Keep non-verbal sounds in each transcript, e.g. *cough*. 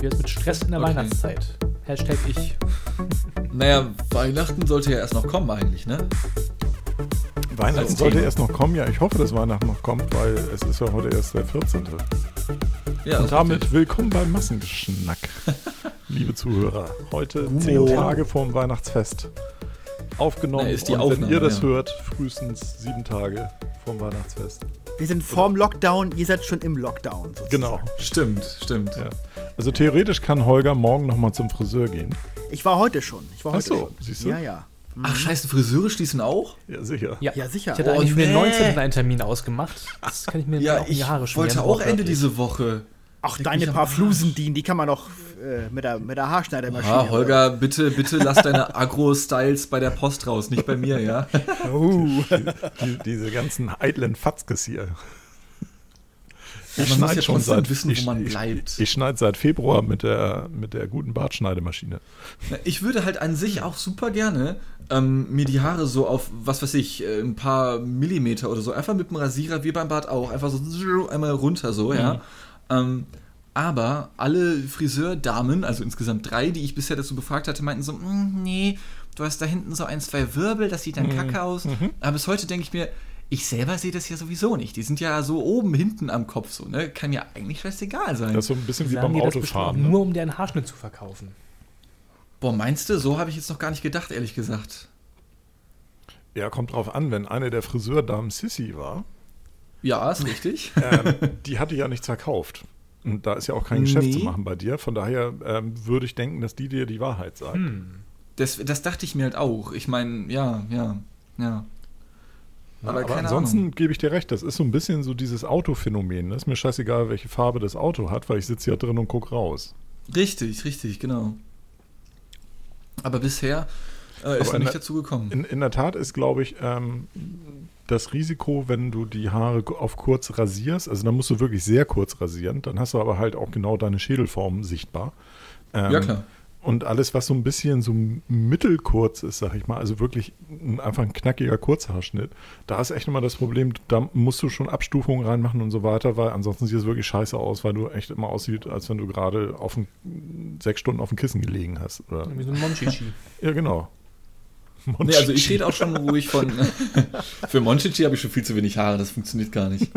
Wie ist mit Stress in der Okay. Weihnachtszeit? Hashtag ich. *laughs* Naja, Weihnachten sollte ja erst noch kommen eigentlich, ne? Weihnachten sollte erst noch kommen. Ja, ich hoffe, dass Weihnachten noch kommt, weil es ist ja heute erst der 14. Ja, Und damit willkommen beim Massengeschnack, *laughs* liebe Zuhörer. Heute zehn Tage vorm Weihnachtsfest aufgenommen. Na, ist die und wenn Aufnahme, ihr das ja. hört, frühestens sieben Tage vorm Weihnachtsfest. Wir sind vorm Lockdown, ihr seid schon im Lockdown. sozusagen. Genau. Stimmt, stimmt. Ja. Also theoretisch kann Holger morgen nochmal zum Friseur gehen. Ich war heute schon. Ich war Ach heute so, schon. siehst du? Ja, ja. Ach, scheiße, Friseure schließen auch? Ja, sicher. Ja, Ja, sicher. Ich hatte Oh, eigentlich für den nee. 19. einen Termin ausgemacht. Das kann ich mir Ja, auch in die ich Haare schmieren. wollte auch Ende diese Woche. Auch Leck deine paar. Flusen, die, die kann man noch äh, mit, der, mit der Haarschneidermaschine. Ah, Holger, bitte, bitte lass deine Agro-Styles bei der Post raus, nicht bei mir, ja? *laughs* Oh. Die, diese ganzen eitlen Fatzkes hier. man muss schneid ja trotzdem wissen, wo man bleibt. Ich, ich schneide seit Februar mit der, mit der guten Bartschneidemaschine. Ich würde halt an sich auch super gerne ähm, mir die Haare so auf, was weiß ich, äh, ein paar Millimeter oder so, einfach mit dem Rasierer, wie beim Bart auch, einfach so einmal runter so, ja. Ähm, aber alle Friseurdamen, also insgesamt drei, die ich bisher dazu befragt hatte, meinten so, "Mm, nee, du hast da hinten so ein, zwei Wirbel, das sieht dann kacke aus. Aber bis heute denke ich mir, ich selber sehe das ja sowieso nicht. Die sind ja so oben, hinten am Kopf so, ne? Kann mir eigentlich scheißegal sein. Das ist so ein bisschen wie beim Autofahren. Ne? Nur um dir einen Haarschnitt zu verkaufen. Boah, meinst du? So habe ich jetzt noch gar nicht gedacht, ehrlich gesagt. Ja, kommt drauf an, wenn eine der Friseurdamen Sissy war, Ja, ist richtig. *laughs* ähm, die hatte ja nichts verkauft. Und da ist ja auch kein Geschäft Nee. zu machen bei dir. Von daher ähm, würde ich denken, dass die dir die Wahrheit sagt. Hm. Das, das dachte ich mir halt auch. Ich meine, ja, ja, ja. Aber, ansonsten gebe ich dir recht, das ist so ein bisschen so dieses Autophänomen. Ne? Ist mir scheißegal, welche Farbe das Auto hat, weil ich sitze hier drin und gucke raus. Richtig, richtig, genau. Aber bisher äh, ist Aber noch nicht der- dazu gekommen. In, in der Tat ist, glaube ich, ähm, das Risiko, wenn du die Haare auf kurz rasierst, also dann musst du wirklich sehr kurz rasieren, dann hast du aber halt auch genau deine Schädelform sichtbar. Ähm, ja, klar. Und alles, was so ein bisschen so mittelkurz ist, sag ich mal, also wirklich ein, einfach ein knackiger Kurzhaarschnitt, da ist echt immer das Problem, da musst du schon Abstufungen reinmachen und so weiter, weil ansonsten sieht es wirklich scheiße aus, weil du echt immer aussieht, als wenn du gerade auf ein, sechs Stunden auf dem Kissen gelegen hast. Oder? Wie so ein Monchichi. Ja, genau. Nee, also ich rede auch schon ruhig von. *laughs* Für Monchichi habe ich schon viel zu wenig Haare, das funktioniert gar nicht.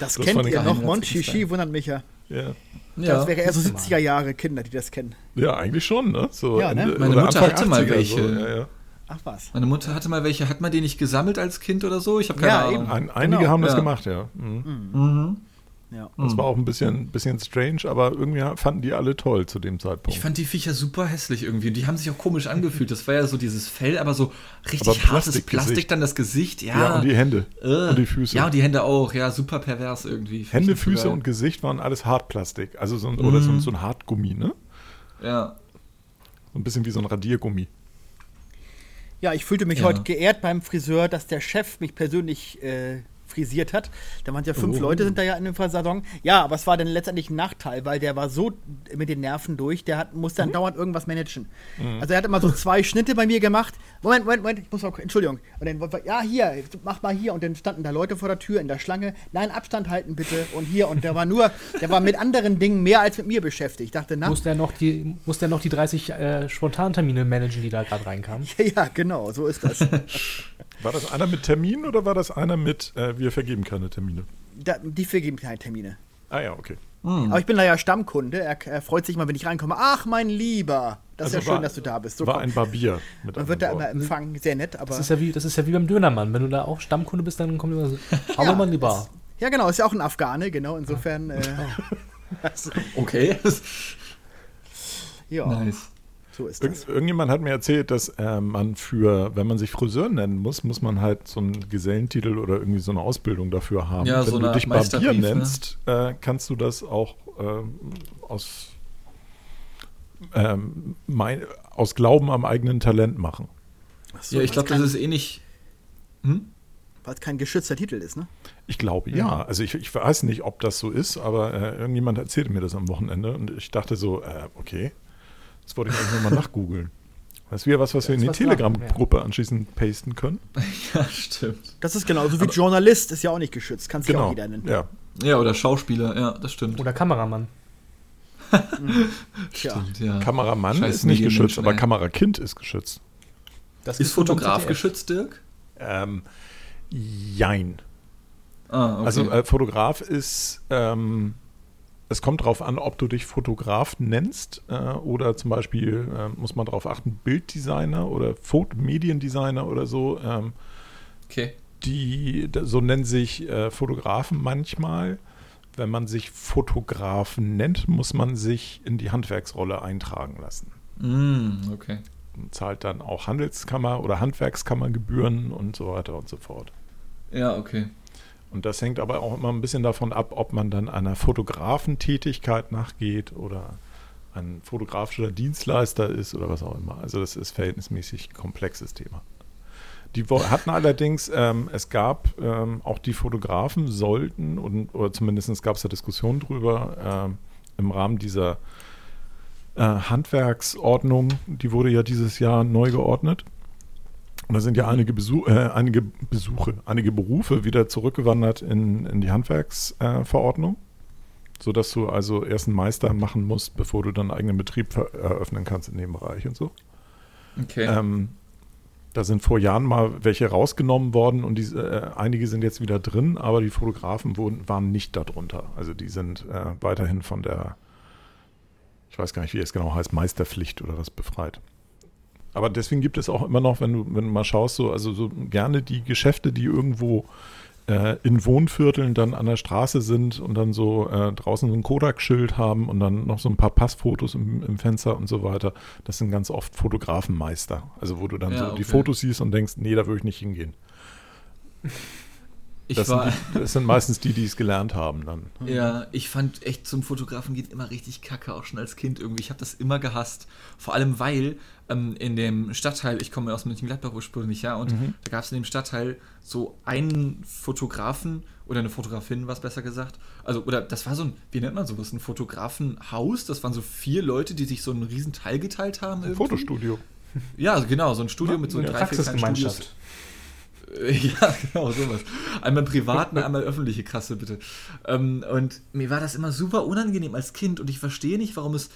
Das, Das kennt ihr noch. Monchichi wundert mich ja. Ja. Das wäre eher so 70er Jahre Kinder, die das kennen. Ja, eigentlich schon, ne? So Ja, ne? Meine Mutter Anfang hatte mal 80er welche. So. Ja, ja. Ach was. Meine Mutter hatte mal welche, hat man die nicht gesammelt als Kind oder so? Ich habe keine Ja, Ahnung. eben. Ein, einige Genau. haben das Ja. gemacht, ja. Mhm. Mhm. Ja. Das war auch ein bisschen, bisschen strange, aber irgendwie fanden die alle toll zu dem Zeitpunkt. Ich fand die Viecher super hässlich irgendwie. Und die haben sich auch komisch angefühlt. Das war ja so dieses Fell, aber so richtig Aber hartes Plastikgesicht. Plastik, dann das Gesicht. Ja, ja, und die Hände äh. und die Füße. Ja, und die Hände auch. Ja, super pervers irgendwie. Find Hände, Füße und Gesicht waren alles Hartplastik. Also so ein, oder Mhm. so, ein- so ein Hartgummi, ne? Ja. So ein bisschen wie so ein Radiergummi. Ja, ich fühlte mich Ja. heute geehrt beim Friseur, dass der Chef mich persönlich äh, frisiert hat. Da waren ja fünf Oh. Leute sind da ja in dem Salon. Ja, aber es war dann letztendlich ein Nachteil, weil der war so mit den Nerven durch, der hat, musste Mhm. dann dauernd irgendwas managen. Also er hat immer so zwei Schnitte bei mir gemacht. Moment, Moment, Moment, ich muss mal, Entschuldigung. Und dann, ja, hier, mach mal hier. Und dann standen da Leute vor der Tür in der Schlange. Nein, Abstand halten bitte. Und hier. Und der war nur, der war mit anderen Dingen mehr als mit mir beschäftigt. Ich dachte, na, Muss der noch die, muss der noch die 30 äh, Spontantermine managen, die da gerade reinkamen? *laughs* ja, genau, so ist das. *laughs* War das einer mit Termin oder war das einer mit, äh, wir vergeben keine Termine? da die vergeben keine Termine. Ah ja, okay. Aber ich bin da ja Stammkunde. Er, er freut sich mal, wenn ich reinkomme. Ach, mein Lieber. Das ist Also ja schön, war- dass du da bist. So war komm. ein Barbier. Mit Man wird da immer empfangen. Sehr nett, aber. Das ist, ja wie, das ist ja wie beim Dönermann. Wenn du da auch Stammkunde bist, dann kommt immer so, *laughs* hallo Ja, mein Lieber. ja, genau. Ist ja auch ein Afghane, genau. Insofern. Äh, *laughs* *laughs* Okay. ja, nice. So ist das. irgendjemand hat mir erzählt, dass äh, man für, wenn man sich Friseur nennen muss, muss man halt so einen Gesellentitel oder irgendwie so eine Ausbildung dafür haben. Ja, wenn so du dich Barbier ne? nennst, äh, kannst du das auch ähm, aus, ähm, mein, aus Glauben am eigenen Talent machen. So, Ja, ich glaube, das ist eh nicht. Hm? Weil es kein geschützter Titel ist, ne? Ich glaube ja. Also ich, ich weiß nicht, ob das so ist, aber äh, irgendjemand erzählte mir das am Wochenende und ich dachte so, äh, okay, das wollte ich eigentlich nochmal nachgoogeln. Das ist wieder was, was wir in die Telegram-Gruppe anschließend pasten können. *laughs* Ja, stimmt. Das ist genauso wie Journalist, ist ja auch nicht geschützt. Kannst du ja auch Genau. jeder nennen. Ja. Ja, oder Schauspieler, ja, das stimmt. Oder Kameramann. Tja. ja. Kameramann Scheiß ist nicht geschützt, Medienmenschen, aber. Kamerakind ist geschützt. Das Ist Fotograf geschützt, Dirk? Ähm, jein. Ah, okay. Also äh, Fotograf ist, ähm, es kommt darauf an, ob du dich Fotograf nennst äh, oder zum Beispiel, äh, muss man darauf achten, Bilddesigner oder Foto Mediendesigner oder so. Ähm, okay. die, so nennen sich äh, Fotografen manchmal. Wenn man sich Fotografen nennt, muss man sich in die Handwerksrolle eintragen lassen. Mm, okay. Und zahlt dann auch Handelskammer- oder Handwerkskammergebühren und so weiter und so fort. Ja, okay. Und das hängt aber auch immer ein bisschen davon ab, ob man dann einer Fotografentätigkeit nachgeht oder ein fotografischer Dienstleister ist oder was auch immer. Also das ist verhältnismäßig komplexes Thema. Die hatten allerdings, ähm, es gab ähm, auch die Fotografen sollten, und, oder zumindest gab es da Diskussionen drüber, ähm, im Rahmen dieser äh, Handwerksordnung, die wurde ja dieses Jahr neu geordnet. Und da sind ja einige, Besuch, äh, einige Besuche, einige Berufe wieder zurückgewandert in, in die Handwerksverordnung, äh, sodass du also erst einen Meister machen musst, bevor du dann einen eigenen Betrieb eröffnen kannst in dem Bereich und so. Okay. Ähm, da sind vor Jahren mal welche rausgenommen worden und diese, äh, einige sind jetzt wieder drin, aber die Fotografen wurden, waren nicht darunter. Also die sind äh, weiterhin von der, ich weiß gar nicht, wie es genau heißt, Meisterpflicht oder was befreit. Aber deswegen gibt es auch immer noch, wenn du, wenn du mal schaust, so, also so gerne die Geschäfte, die irgendwo äh, in Wohnvierteln dann an der Straße sind und dann so äh, draußen so ein Kodak-Schild haben und dann noch so ein paar Passfotos im, im Fenster und so weiter. Das sind ganz oft Fotografenmeister. Also wo du dann Ja, so okay. die Fotos siehst und denkst, nee, da würde ich nicht hingehen. Ich Das, war. sind, das sind meistens die, die es gelernt haben dann. Ja, ich fand echt zum Fotografen geht immer richtig kacke, auch schon als Kind irgendwie. Ich habe das immer gehasst. Vor allem, weil ähm, in dem Stadtteil, ich komme ja aus Mönchengladbach ursprünglich, ja, und da gab es in dem Stadtteil so einen Fotografen oder eine Fotografin, was besser gesagt. Also, oder das war so ein, wie nennt man sowas, ein Fotografenhaus. Das waren so vier Leute, die sich so einen riesen Teil geteilt haben. irgendwie. Fotostudio. Ja, genau, so ein Studio mit so Eine drei, vier kleinen Studios. *laughs* Ja, genau, sowas. Einmal privat und einmal öffentliche Kasse, bitte. Ähm, und mir war das immer super unangenehm als Kind und ich verstehe nicht, warum es.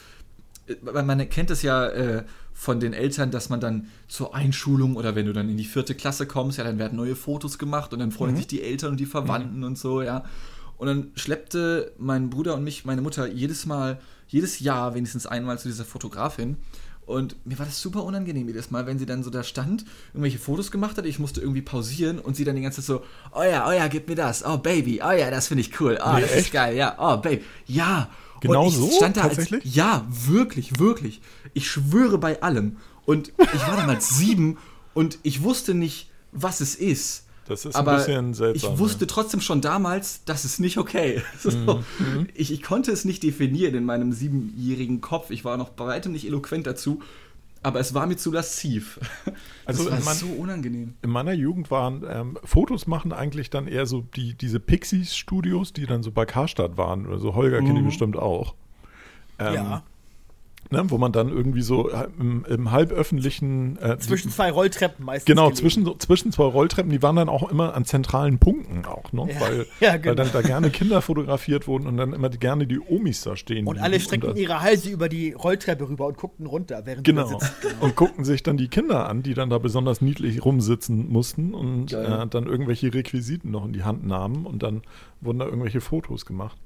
äh, Weil man kennt es ja äh, von den Eltern, dass man dann zur Einschulung oder wenn du dann in die vierte Klasse kommst, ja, dann werden neue Fotos gemacht und dann freuen sich die Eltern und die Verwandten und so, ja. Und dann schleppte mein Bruder und mich, meine Mutter, jedes Mal, jedes Jahr wenigstens einmal zu dieser Fotografin. Und mir war das super unangenehm jedes Mal, wenn sie dann so da stand, irgendwelche Fotos gemacht hat, ich musste irgendwie pausieren und sie dann die ganze Zeit so, oh ja, oh ja, gib mir das, oh Baby, oh ja, das finde ich cool, oh, Nee, das ist echt? geil, ja, oh Baby, ja. Genau und ich so? stand da Tatsächlich? Als, ja, wirklich, wirklich. Ich schwöre bei allem. Und ich war damals sieben und ich wusste nicht, was es ist. Das ist ein Aber bisschen seltsam, ich wusste trotzdem schon damals, das ist nicht okay. *laughs* So, Mhm, ich, ich konnte es nicht definieren in meinem siebenjährigen Kopf. Ich war noch bei weitem nicht eloquent dazu, aber es war mir zu lasziv. *laughs* Also das war man- so unangenehm. In meiner Jugend waren ähm, Fotos machen eigentlich dann eher so die, diese Pixies-Studios, die dann so bei Karstadt waren oder so. Holger kennt die bestimmt auch. Ähm, Ja. Ne, wo man dann irgendwie so äh, im, im halböffentlichen. Äh, Zwischen zwei Rolltreppen meistens. Genau, gelegen. zwischen, zwischen zwei Rolltreppen, die waren dann auch immer an zentralen Punkten auch, ne? Ja, weil, *laughs* ja, weil genau. dann da gerne Kinder fotografiert wurden und dann immer die, gerne die Omis da stehen. Und alle streckten ihre Halse über die Rolltreppe rüber und guckten runter, während sie Genau. sitzen. *laughs* Und guckten sich dann die Kinder an, die dann da besonders niedlich rumsitzen mussten und äh, dann irgendwelche Requisiten noch in die Hand nahmen und dann wurden da irgendwelche Fotos gemacht.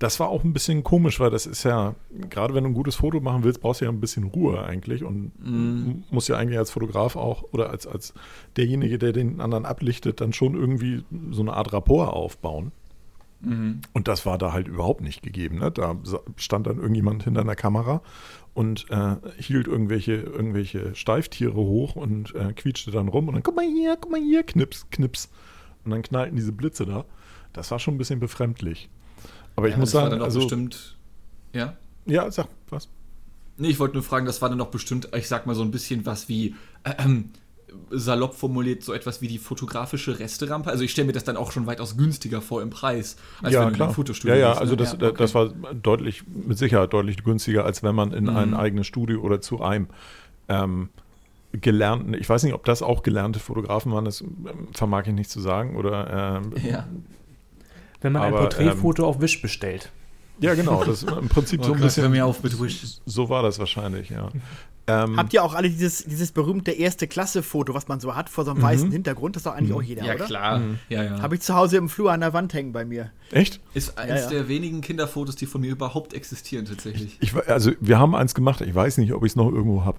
Das war auch ein bisschen komisch, weil das ist ja, gerade wenn du ein gutes Foto machen willst, brauchst du ja ein bisschen Ruhe eigentlich und m- musst ja eigentlich als Fotograf auch oder als, als derjenige, der den anderen ablichtet, dann schon irgendwie so eine Art Rapport aufbauen. Und das war da halt überhaupt nicht gegeben. Ne? Da stand dann irgendjemand hinter einer Kamera und äh, hielt irgendwelche, irgendwelche Steiftiere hoch und äh, quietschte dann rum und dann, guck mal hier, guck mal hier, knips, knips. Und dann knallten diese Blitze da. Das war schon ein bisschen befremdlich. Aber ich Ja, muss das war sagen, dann auch also, bestimmt. Ja? ja, sag was. Nee, ich wollte nur fragen, das war dann noch bestimmt, ich sag mal so ein bisschen was wie, äh, ähm, salopp formuliert, so etwas wie die fotografische Resterampe. Also ich stelle mir das dann auch schon weitaus günstiger vor im Preis, als ja, wenn du in klar. ein Fotostudio ja, ja, gehst, also ne? das, Ja, okay. das war deutlich, mit Sicherheit deutlich günstiger, als wenn man in Mhm. ein eigenes Studio oder zu einem ähm, gelernten, ich weiß nicht, ob das auch gelernte Fotografen waren, das ähm, vermag ich nicht zu sagen, oder ähm, Ja. Wenn man Aber, ein Porträtfoto auf Wish bestellt. Ja, genau. Das ist *laughs* im Prinzip Oh so ein Gott, bisschen. mir auf mit Wish. So war das wahrscheinlich, ja. Ähm, Habt ihr auch alle dieses, dieses berühmte erste Klasse-Foto, was man so hat, vor so einem weißen Hintergrund? Das ist doch eigentlich auch jeder, Ja, oder? klar. Ja, ja. Habe ich zu Hause im Flur an der Wand hängen bei mir. echt? Ist eines ja. der wenigen Kinderfotos, die von mir überhaupt existieren, tatsächlich. Ich, we- also wir haben eins gemacht, ich weiß nicht, ob ich es noch irgendwo habe.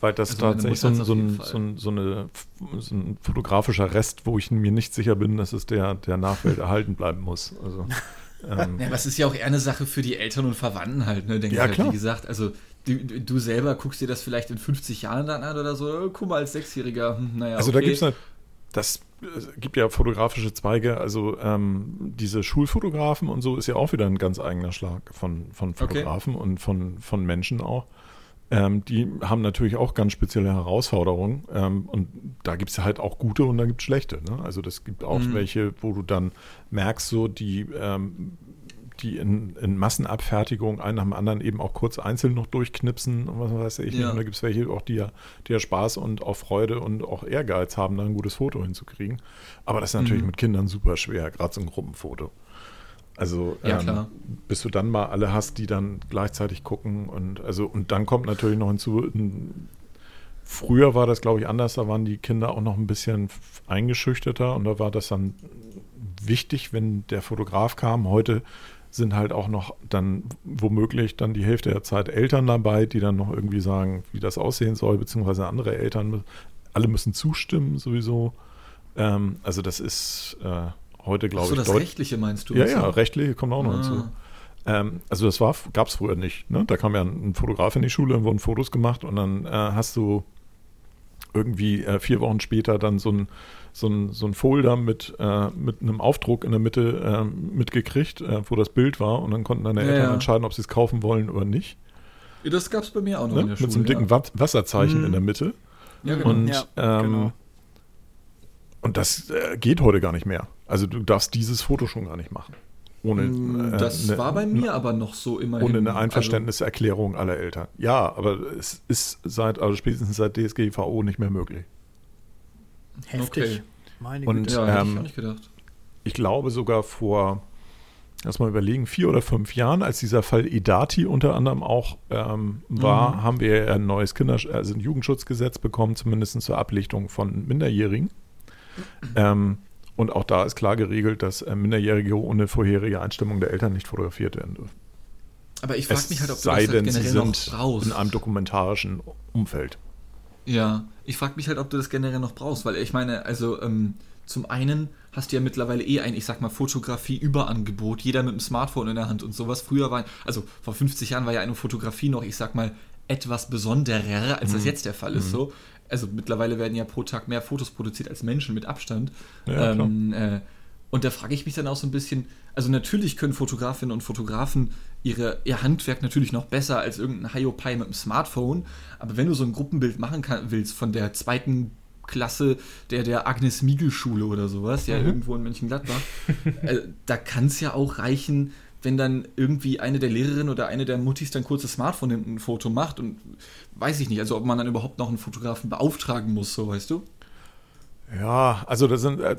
Weil das Also tatsächlich so so, ein, so, ein, so, eine, so ein fotografischer Rest, wo ich mir nicht sicher bin, dass es der, der Nachwelt *laughs* erhalten bleiben muss. Also, ähm, Ja, aber es ist ja auch eher eine Sache für die Eltern und Verwandten halt, ne? Denke Ja, ich halt, klar. wie gesagt. Also du, du selber guckst dir das vielleicht in 50 Jahren dann an oder so. Oh, guck mal, als Sechsjähriger. Hm, naja, Also da okay. gibt es das gibt ja fotografische Zweige, also ähm, diese Schulfotografen und so ist ja auch wieder ein ganz eigener Schlag von, von Fotografen und von, von Menschen auch. Ähm, die haben natürlich auch ganz spezielle Herausforderungen ähm, und da gibt es halt auch gute und da gibt es schlechte. Ne? Also das gibt auch Mhm. welche, wo du dann merkst, so die, ähm, die in, in Massenabfertigung einen nach dem anderen eben auch kurz einzeln noch durchknipsen und was weiß ich nicht. Ja. Und da gibt es welche auch, die ja, die ja Spaß und auch Freude und auch Ehrgeiz haben, da ein gutes Foto hinzukriegen. Aber das ist natürlich Mhm. mit Kindern super schwer, gerade so ein Gruppenfoto. Also Ja, ähm, bis du dann mal alle hast, die dann gleichzeitig gucken und also und dann kommt natürlich noch hinzu, n- früher war das glaube ich anders, da waren die Kinder auch noch ein bisschen eingeschüchterter und da war das dann wichtig, wenn der Fotograf kam. Heute sind halt auch noch dann womöglich dann die Hälfte der Zeit Eltern dabei, die dann noch irgendwie sagen, wie das aussehen soll, beziehungsweise andere Eltern, alle müssen zustimmen sowieso. Ähm, also das ist äh, heute Ach glaube so, ich das deut- Rechtliche meinst du? ja, so. ja, rechtliche kommt auch noch Ah. hinzu. Ähm, also das war, gab es früher nicht. Ne? Da kam ja ein, ein Fotograf in die Schule, dann wurden Fotos gemacht und dann äh, hast du irgendwie äh, vier Wochen später dann so ein, so ein, so ein Folder mit, äh, mit einem Aufdruck in der Mitte äh, mitgekriegt, äh, wo das Bild war und dann konnten deine Ja, Eltern ja. entscheiden, ob sie es kaufen wollen oder nicht. Ja, Das gab es bei mir auch noch Ne? in der Mit Schule. so einem dicken ja. Wa- Wasserzeichen Mhm. in der Mitte. Ja, genau. Und, Ja, ähm, genau. und das äh, geht heute gar nicht mehr. Also du darfst dieses Foto schon gar nicht machen. Ohne, Mm, äh, das ne- war bei mir aber noch so immerhin. Ohne eine Also, Einverständniserklärung aller Eltern. Ja, aber es ist seit, also spätestens seit DSGVO nicht mehr möglich. Heftig. Okay. Meine Und- Güte. ja, hätte ich ähm, auch nicht gedacht. Ich glaube sogar vor, lass mal überlegen, vier oder fünf Jahren, als dieser Fall Edati unter anderem auch ähm, war, Mhm. haben wir ein neues Kinder also ein Jugendschutzgesetz bekommen, zumindest zur Ablichtung von Minderjährigen. Ähm, und auch da ist klar geregelt, dass äh, Minderjährige ohne vorherige Einstimmung der Eltern nicht fotografiert werden dürfen. Aber ich frage mich halt, ob du sei das halt denn, sie generell noch sind brauchst. in einem dokumentarischen Umfeld. Ja, ich frage mich halt, ob du das generell noch brauchst, weil ich meine, also ähm, zum einen hast du ja mittlerweile eh ein, ich sag mal, Fotografie-Überangebot, jeder mit dem Smartphone in der Hand und sowas. Früher war, also vor 50 Jahren war ja eine Fotografie noch, ich sag mal, etwas besonderer, als Mhm. das jetzt der Fall ist. So. Also mittlerweile werden ja pro Tag mehr Fotos produziert als Menschen mit Abstand. Ja, ähm, äh, und da frage ich mich dann auch so ein bisschen, also natürlich können Fotografinnen und Fotografen ihre, ihr Handwerk natürlich noch besser als irgendein Hiopai mit dem Smartphone, aber wenn du so ein Gruppenbild machen kann, willst von der zweiten Klasse der, der Agnes Miegel Schule oder sowas, ja, irgendwo in Mönchengladbach, *laughs* äh, da kann es ja auch reichen, wenn dann irgendwie eine der Lehrerinnen oder eine der Muttis dann kurz das Smartphone nimmt und ein Foto macht und weiß ich nicht, also ob man dann überhaupt noch einen Fotografen beauftragen muss, so weißt du? Ja, also das sind äh,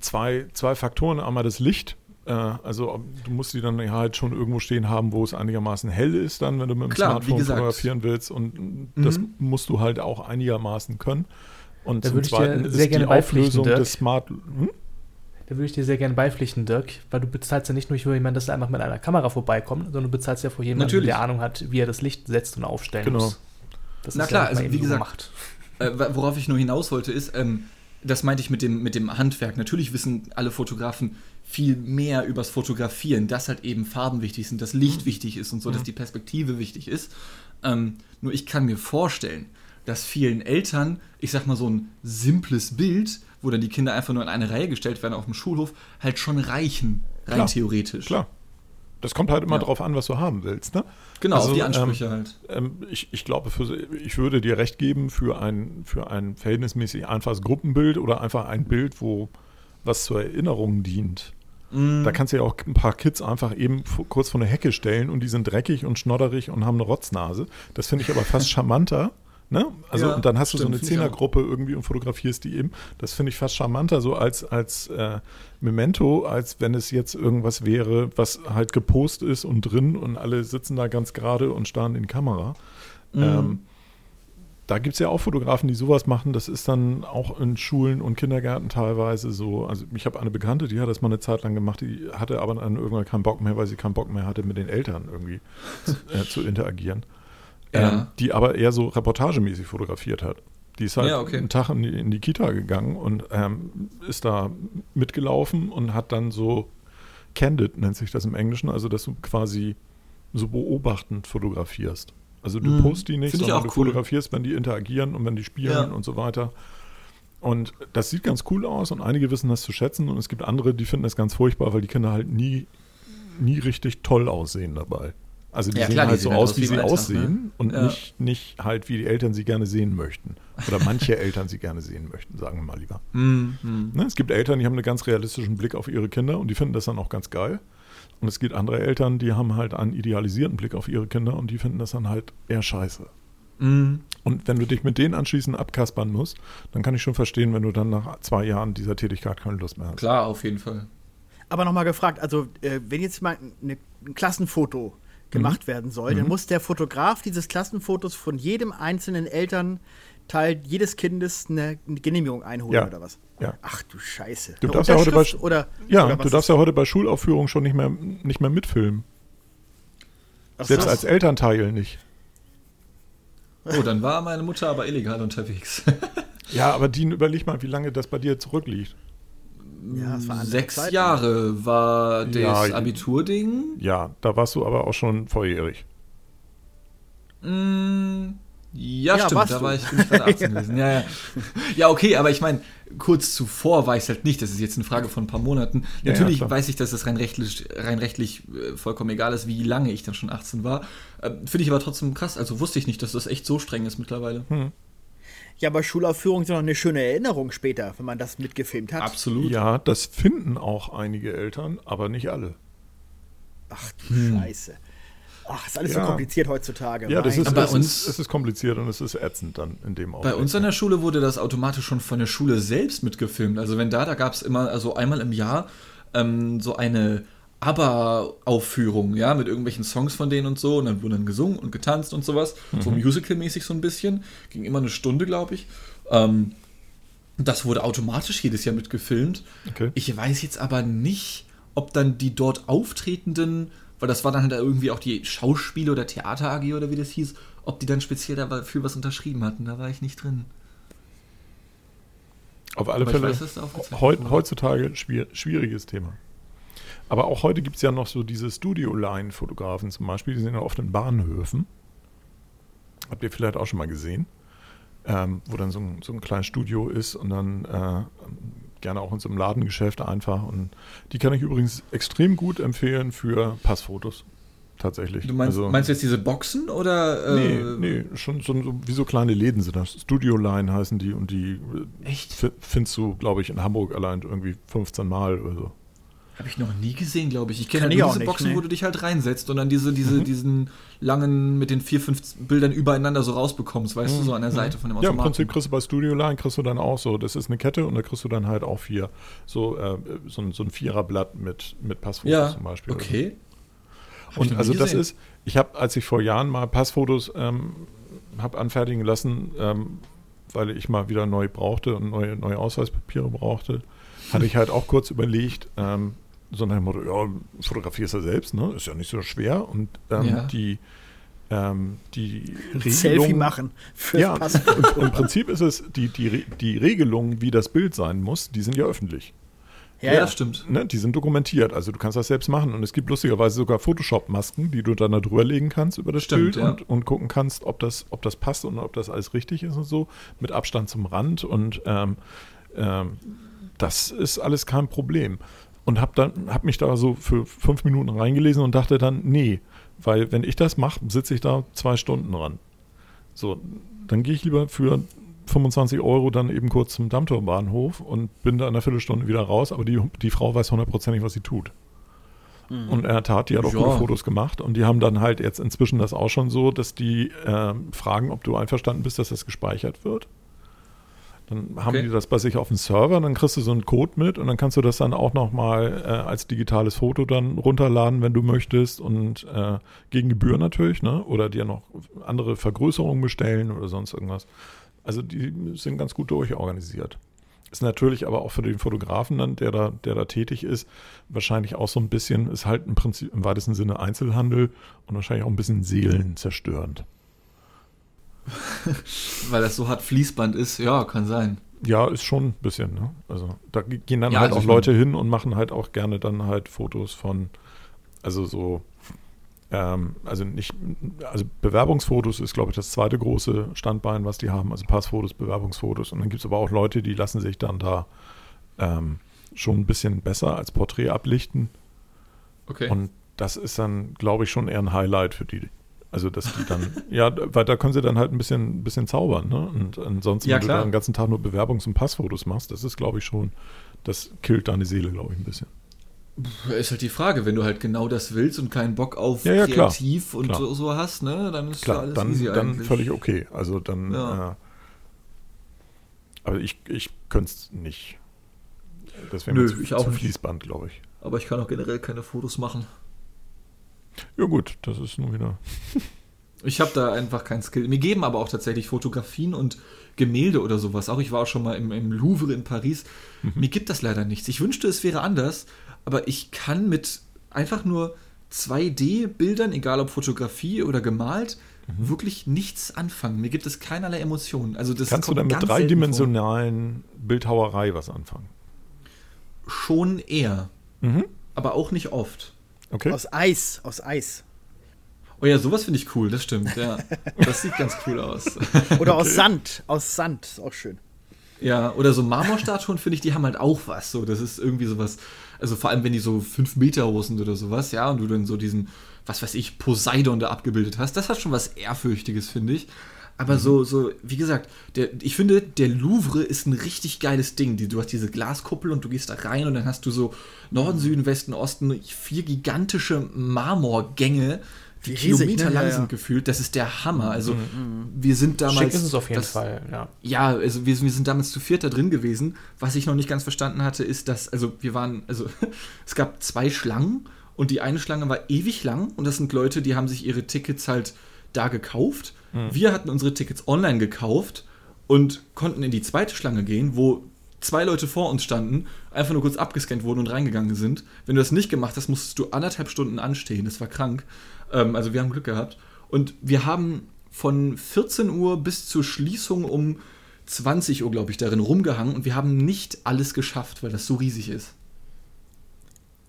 zwei, zwei Faktoren. Einmal das Licht. Äh, also du musst die dann halt schon irgendwo stehen haben, wo es einigermaßen hell ist, dann, wenn du mit dem Klar, Smartphone fotografieren willst. Und das Mhm. musst du halt auch einigermaßen können. Und Da zum würde ich dir Zweiten sehr ist gerne die Auflösung Dirk. des Smart. Hm? Da würde ich dir sehr gerne beipflichten, Dirk, weil du bezahlst ja nicht nur für jemanden, dass er einfach mit einer Kamera vorbeikommt, sondern du bezahlst ja für jemanden, Natürlich. der Ahnung hat, wie er das Licht setzt und aufstellen Genau. muss. Das Na ist klar, ja also wie gesagt, Äh, worauf ich nur hinaus wollte, ist, ähm, das meinte ich mit dem, mit dem Handwerk. Natürlich wissen alle Fotografen viel mehr übers Fotografieren, dass halt eben Farben wichtig sind, dass Licht wichtig ist und so, dass die Perspektive wichtig ist. Ähm, nur ich kann mir vorstellen, dass vielen Eltern, ich sag mal so ein simples Bild, wo dann die Kinder einfach nur in eine Reihe gestellt werden auf dem Schulhof, halt schon reichen, rein Klar, theoretisch. Klar. Das kommt halt immer Ja. drauf an, was du haben willst. Ne? Genau, Also, die ähm, Ansprüche halt. Ähm, ich, ich glaube, für, ich würde dir recht geben für ein, für ein verhältnismäßig einfaches Gruppenbild oder einfach ein Bild, wo was zur Erinnerung dient. Mm, Da kannst du ja auch ein paar Kids einfach eben kurz vor eine Hecke stellen und die sind dreckig und schnodderig und haben eine Rotznase. Das finde ich aber fast *laughs* charmanter, Ne? Also Ja, und dann hast du so stimmt, eine ich auch. Zehnergruppe irgendwie und fotografierst die eben. Das finde ich fast charmanter so als, als äh, Memento, als wenn es jetzt irgendwas wäre, was halt gepostet ist und drin und alle sitzen da ganz gerade und starren in die Kamera. Mhm. Ähm, da gibt es ja auch Fotografen, die sowas machen. Das ist dann auch in Schulen und Kindergärten teilweise so. Also ich habe eine Bekannte, die hat das mal eine Zeit lang gemacht, die hatte aber dann irgendwann keinen Bock mehr, weil sie keinen Bock mehr hatte, mit den Eltern irgendwie *laughs* äh, zu interagieren. Ja. Ähm, die aber eher so reportagemäßig fotografiert hat. Die ist halt Ja, okay. einen Tag in die, in die Kita gegangen und ähm, ist da mitgelaufen und hat dann so candid, nennt sich das im Englischen, also dass du quasi so beobachtend fotografierst. Also du Mhm. postest die nicht, sondern du cool. fotografierst, wenn die interagieren und wenn die spielen Ja. und so weiter. Und das sieht ganz cool aus und einige wissen das zu schätzen und es gibt andere, die finden das ganz furchtbar, weil die Kinder halt nie, nie richtig toll aussehen dabei. Also die Ja, sehen klar, die halt sehen so halt aus, aus wie sie Alltag, aussehen ne? und Ja. nicht, nicht halt, wie die Eltern sie gerne sehen möchten. Oder manche Eltern sie gerne sehen möchten, sagen wir mal lieber. Mhm. Ne? Es gibt Eltern, die haben einen ganz realistischen Blick auf ihre Kinder und die finden das dann auch ganz geil. Und es gibt andere Eltern, die haben halt einen idealisierten Blick auf ihre Kinder und die finden das dann halt eher scheiße. Mhm. Und wenn du dich mit denen anschließend abkaspern musst, dann kann ich schon verstehen, wenn du dann nach zwei Jahren dieser Tätigkeit keine Lust mehr hast. Klar, auf jeden Fall. Aber nochmal gefragt, also äh, wenn jetzt mal eine, ein Klassenfoto gemacht werden soll, dann muss der Fotograf dieses Klassenfotos von jedem einzelnen Elternteil jedes Kindes eine, Genehmigung einholen Ja. oder was? Ja. Ach du Scheiße. Du darfst ja heute bei, oder ja, oder du darfst ja heute bei Schulaufführungen schon nicht mehr, nicht mehr mitfilmen. Ach Selbst als Elternteil nicht. Oh, dann war meine Mutter aber illegal unterwegs. Ja, aber Dean, überleg mal, wie lange das bei dir zurückliegt. Ja, das Sechs. Jahre war das Ja, Abiturding. Ja, da warst du aber auch schon volljährig. Mm, ja, Ja, stimmt, da du. war ich, bin ich gerade *laughs* 18 gewesen. Ja, ja. ja, okay, aber ich meine, kurz zuvor war ich halt nicht. Das ist jetzt eine Frage von ein paar Monaten. Ja, Natürlich ja, klar. weiß ich, dass es rein rechtlich, rein rechtlich äh, vollkommen egal ist, wie lange ich dann schon 18 war. Äh, Finde ich aber trotzdem krass. Also wusste ich nicht, dass das echt so streng ist mittlerweile. Ja, aber Schulaufführungen sind noch eine schöne Erinnerung später, wenn man das mitgefilmt hat. Absolut. Ja, das finden auch einige Eltern, aber nicht alle. Ach du Scheiße. Ach, ist alles Ja. so kompliziert heutzutage. Ja, das ist, Aber das uns- ist, es ist kompliziert und es ist ätzend dann in dem Bei Augenblick. uns an der Schule wurde das automatisch schon von der Schule selbst mitgefilmt. Also wenn da, da gab es immer, also einmal im Jahr ähm, so eine ABBA-Aufführung, ja, mit irgendwelchen Songs von denen und so. Und dann wurde dann gesungen und getanzt und sowas. So Musical-mäßig so ein bisschen. Ging immer eine Stunde, glaube ich. Ähm, das wurde automatisch jedes Jahr mitgefilmt. Okay. Ich weiß jetzt aber nicht, ob dann die dort auftretenden, weil das war dann halt irgendwie auch die Schauspiele oder Theater AG oder wie das hieß, ob die dann speziell dafür was unterschrieben hatten. Da war ich nicht drin. Auf alle Aber Fälle weiß, heutzutage schwier schwieriges Thema. Aber auch heute gibt es ja noch so diese Studio-Line-Fotografen zum Beispiel, die sind ja oft in Bahnhöfen. Habt ihr vielleicht auch schon mal gesehen, ähm, wo dann so ein, so ein kleines Studio ist und dann äh, gerne auch in so einem Ladengeschäft einfach. Und die kann ich übrigens extrem gut empfehlen für Passfotos. Tatsächlich. Du meinst, Also- meinst du jetzt diese Boxen oder? Nee, äh, nee, schon so, so wie so kleine Läden sind das. Studio Line heißen die und die äh, Echt? fi- findest du, glaube ich, in Hamburg allein irgendwie 15 Mal oder so. Habe ich noch nie gesehen, glaube ich. Ich kenne Kenn halt nur diese nicht, Boxen, nee. wo du dich halt reinsetzt und dann diese, diese, Mhm. diesen langen mit den vier, fünf Bildern übereinander so rausbekommst, weißt du, so an der Seite von dem Mhm. Ja, Automaten. im Prinzip kriegst du bei Studio Line kriegst du dann auch so, das ist eine Kette und da kriegst du dann halt auch vier, so, äh, so, ein, so ein Viererblatt mit, mit Passfotos ja, zum Beispiel. okay. Ich Und also das ist, ich habe, als ich vor Jahren mal Passfotos ähm, habe anfertigen lassen, ähm, weil ich mal wieder neu brauchte und neue, neue Ausweispapiere brauchte, hatte ich halt auch kurz überlegt, ähm, so nach dem Motto, ja, fotografierst du selbst, ne? Ist ja nicht so schwer. Und ähm, Ja. die, ähm, die Selfie Regelung- machen für ja, *laughs* im Prinzip ist es, die, die, die Regelungen, wie das Bild sein muss, die sind ja öffentlich. Ja, das stimmt. Ne, die sind dokumentiert, also du kannst das selbst machen. Und es gibt lustigerweise sogar Photoshop-Masken, die du dann da drüber legen kannst über das Stimmt, Bild ja. und, und gucken kannst, ob das, ob das passt und ob das alles richtig ist und so, mit Abstand zum Rand. Und ähm, ähm, das ist alles kein Problem. Und habe dann hab mich da so für fünf Minuten reingelesen und dachte dann, nee, weil wenn ich das mache, sitze ich da zwei Stunden dran. So, dann gehe ich lieber für 25 Euro dann eben kurz zum Dammtorbahnhof und bin da in einer Viertelstunde wieder raus, aber die, die Frau weiß hundertprozentig, was sie tut. Und er hat, die hat auch Ja. gute Fotos gemacht und die haben dann halt jetzt inzwischen das auch schon so, dass die ähm, fragen, ob du einverstanden bist, dass das gespeichert wird. Dann haben Okay. die das bei sich auf dem Server, dann kriegst du so einen Code mit und dann kannst du das dann auch nochmal äh, als digitales Foto dann runterladen, wenn du möchtest und äh, gegen Gebühr natürlich, ne? Oder dir noch andere Vergrößerungen bestellen oder sonst irgendwas. Also die sind ganz gut durchorganisiert. Ist natürlich aber auch für den Fotografen dann, der da, der da tätig ist, wahrscheinlich auch so ein bisschen, ist halt im Prinzip im weitesten Sinne Einzelhandel und wahrscheinlich auch ein bisschen seelenzerstörend. *laughs* Weil das so hart Fließband ist, ja, kann sein. Ja, ist schon ein bisschen, ne? Also da ge- gehen dann Ja, halt also auch Leute hin und machen halt auch gerne dann halt Fotos von, also so, ähm, also nicht, also Bewerbungsfotos ist, glaube ich, das zweite große Standbein, was die haben, also Passfotos, Bewerbungsfotos. Und dann gibt es aber auch Leute, die lassen sich dann da ähm, schon ein bisschen besser als Porträt ablichten. Okay. Und das ist dann, glaube ich, schon eher ein Highlight für die. Also, dass die dann, ja, weil da können sie dann halt ein bisschen, ein bisschen zaubern, ne? Und ansonsten, Ja, wenn du klar. da den ganzen Tag nur Bewerbungs- und Passfotos machst, das ist, glaube ich, schon, das killt deine Seele, glaube ich, ein bisschen. ist halt die Frage, wenn du halt genau das willst und keinen Bock auf Ja, ja, klar. kreativ und Klar. so, so hast, ne, dann ist ja Klar, alles dann, easy dann eigentlich. völlig okay. Also dann, Ja. äh, aber ich, ich könnte es nicht. Das wäre mir zu, ich auch zu. Fließband, glaube ich. Aber ich kann auch generell keine Fotos machen. Ja gut, das ist nun wieder. *laughs* Ich habe da einfach keinen Skill. Mir geben aber auch tatsächlich Fotografien und Gemälde oder sowas. Auch ich war auch schon mal im, im Louvre in Paris. Mhm. Mir gibt das leider nichts. Ich wünschte, es wäre anders, aber ich kann mit einfach nur 2D-Bildern, egal ob Fotografie oder gemalt, Mhm. wirklich nichts anfangen. Mir gibt es keinerlei Emotionen. Also das Kannst du dann mit dreidimensionalen Bildhauerei was anfangen? Schon eher, Mhm. aber auch nicht oft. Okay. Aus Eis, aus Eis. Oh ja, sowas finde ich cool, das stimmt, ja. *laughs* Das sieht ganz cool aus. Oder aus Sand. Aus Sand, ist auch schön. Ja, oder so Marmorstatuen finde ich, die haben halt auch was. So, das ist irgendwie sowas, also vor allem, wenn die so fünf Meter hoch sind oder sowas, ja, und du dann so diesen, was weiß ich, Poseidon da abgebildet hast, das hat schon was Ehrfürchtiges, finde ich. Aber so, so, wie gesagt, der, ich finde, der Louvre ist ein richtig geiles Ding. Du hast diese Glaskuppel und du gehst da rein und dann hast du so Norden, Süden, Westen, Osten, vier gigantische Marmorgänge, die riesig, ne? kilometerlang Ja, ja. sind gefühlt. Das ist der Hammer. Also, wir sind damals. Schick ist es auf jeden das, Fall, ja. ja, also wir, wir sind damals zu viert da drin gewesen. Was ich noch nicht ganz verstanden hatte, ist, dass, also wir waren, also *laughs* es gab zwei Schlangen und die eine Schlange war ewig lang und das sind Leute, die haben sich ihre Tickets halt da gekauft. Wir hatten unsere Tickets online gekauft und konnten in die zweite Schlange gehen, wo zwei Leute vor uns standen, einfach nur kurz abgescannt wurden und reingegangen sind. Wenn du das nicht gemacht hast, musstest du anderthalb Stunden anstehen. Das war krank. Ähm, also wir haben Glück gehabt. Und wir haben von 14 Uhr bis zur Schließung um 20 Uhr, glaube ich, darin rumgehangen und wir haben nicht alles geschafft, weil das so riesig ist.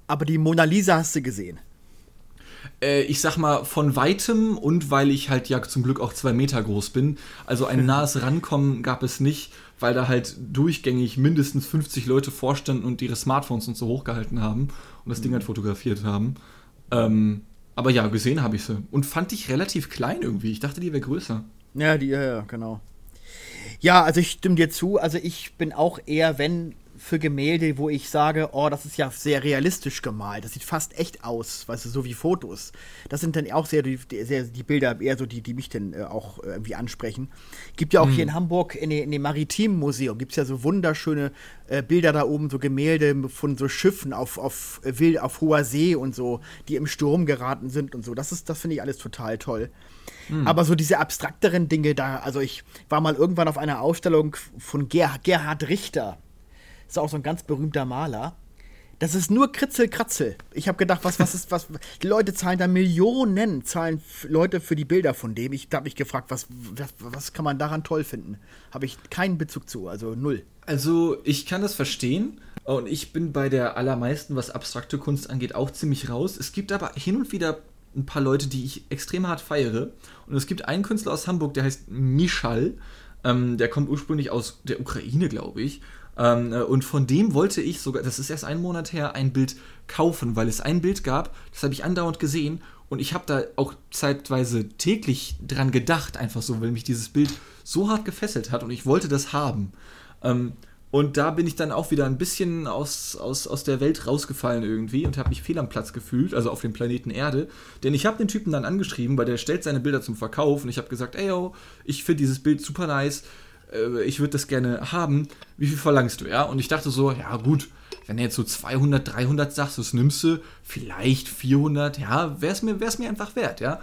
Aber die Mona Lisa hast du gesehen. Äh, ich sag mal, von weitem und weil ich halt ja zum Glück auch zwei Meter groß bin. Also ein *laughs* nahes Rankommen gab es nicht, weil da halt durchgängig mindestens 50 Leute vorstanden und ihre Smartphones und so hochgehalten haben und das Ding halt fotografiert haben. Ähm, aber ja, gesehen habe ich sie. Und fand ich relativ klein irgendwie. Ich dachte, die wäre größer. Ja, die, ja, ja, genau. Ja, also ich stimme dir zu. Also ich bin auch eher, wenn für Gemälde, wo ich sage, oh, das ist ja sehr realistisch gemalt. Das sieht fast echt aus, weißt du, so wie Fotos. Das sind dann auch sehr die, sehr, die Bilder, eher so die, die mich dann äh, auch äh, irgendwie ansprechen. Gibt ja auch hier in Hamburg in, in dem Maritimen Museum, gibt es ja so wunderschöne äh, Bilder da oben, so Gemälde von so Schiffen auf, auf, äh, wild, auf hoher See und so, die im Sturm geraten sind und so. Das ist, das finde ich alles total toll. Aber so diese abstrakteren Dinge da, also ich war mal irgendwann auf einer Ausstellung von Ger Gerhard Richter. Ist auch so ein ganz berühmter Maler. Das ist nur Kritzel-Kratzel. Ich habe gedacht, was, was ist, was. Die Leute zahlen da Millionen, zahlen Leute für die Bilder von dem. Ich habe mich gefragt, was, was, was kann man daran toll finden? Habe ich keinen Bezug zu, also null. Also, ich kann das verstehen und ich bin bei der allermeisten, was abstrakte Kunst angeht, auch ziemlich raus. Es gibt aber hin und wieder ein paar Leute, die ich extrem hart feiere. Und es gibt einen Künstler aus Hamburg, der heißt Michal. Ähm, der kommt ursprünglich aus der Ukraine, glaube ich. Ähm, äh, und von dem wollte ich sogar, das ist erst einen Monat her, ein Bild kaufen, weil es ein Bild gab, das habe ich andauernd gesehen und ich habe da auch zeitweise täglich dran gedacht, einfach so, weil mich dieses Bild so hart gefesselt hat und ich wollte das haben. Ähm, Und da bin ich dann auch wieder ein bisschen aus, aus, aus der Welt rausgefallen irgendwie und habe mich fehl am Platz gefühlt, also auf dem Planeten Erde. Denn ich habe den Typen dann angeschrieben, weil der stellt seine Bilder zum Verkauf und ich habe gesagt, ey yo, ich finde dieses Bild super nice, äh, ich würde das gerne haben. Wie viel verlangst du, ja? Und ich dachte so, ja gut, wenn du jetzt so 200, 300 sagst, das nimmst du, vielleicht 400, ja, wäre es mir, wär's mir einfach wert, ja.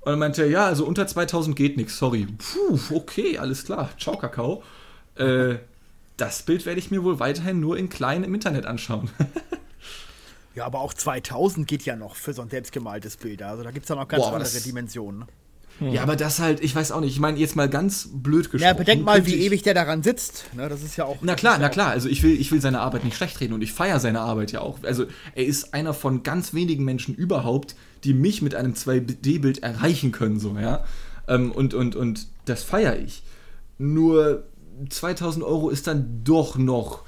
Und dann meinte er, ja, also unter 2000 geht nichts, sorry. Puh, okay, alles klar, ciao Kakao. Äh, das Bild werde ich mir wohl weiterhin nur in klein im Internet anschauen. *laughs* Ja, aber auch 2000 geht ja noch für so ein selbstgemaltes Bild. Also da gibt es ja noch ganz Boah, andere Dimensionen. Ne? Ja, aber das halt, ich weiß auch nicht, ich meine jetzt mal ganz blöd gesprochen. Ja, bedenk mal, wie ich- ewig der daran sitzt. Ne, das ist ja auch. Na klar, na klar. Also ich will, ich will seine Arbeit nicht schlecht reden und ich feiere seine Arbeit ja auch. Also er ist einer von ganz wenigen Menschen überhaupt, die mich mit einem 2D-Bild erreichen können, so, ja. Ähm, und, und, und das feiere ich. Nur 2000 Euro ist dann doch noch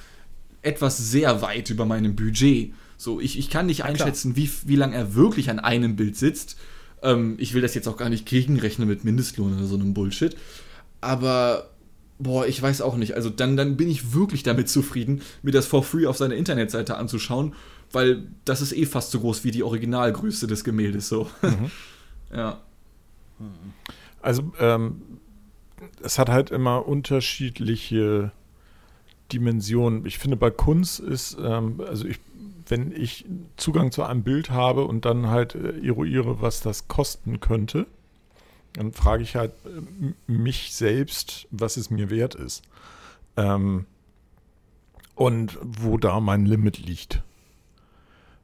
etwas sehr weit über meinem Budget. So, ich, ich kann nicht einschätzen, wie, wie lange er wirklich an einem Bild sitzt. Ähm, ich will das jetzt auch gar nicht gegenrechnen mit Mindestlohn oder so einem Bullshit. Aber, boah, ich weiß auch nicht. Also dann, dann bin ich wirklich damit zufrieden, mir das for free auf seiner Internetseite anzuschauen, weil das ist eh fast so groß wie die Originalgröße des Gemäldes so. *laughs* ja. Also, ähm, es hat halt immer unterschiedliche Dimensionen. Ich finde, bei Kunst ist, ähm, also ich, wenn ich Zugang zu einem Bild habe und dann halt äh, eruiere, was das kosten könnte, dann frage ich halt äh, mich selbst, was es mir wert ist. Ähm, und wo da mein Limit liegt.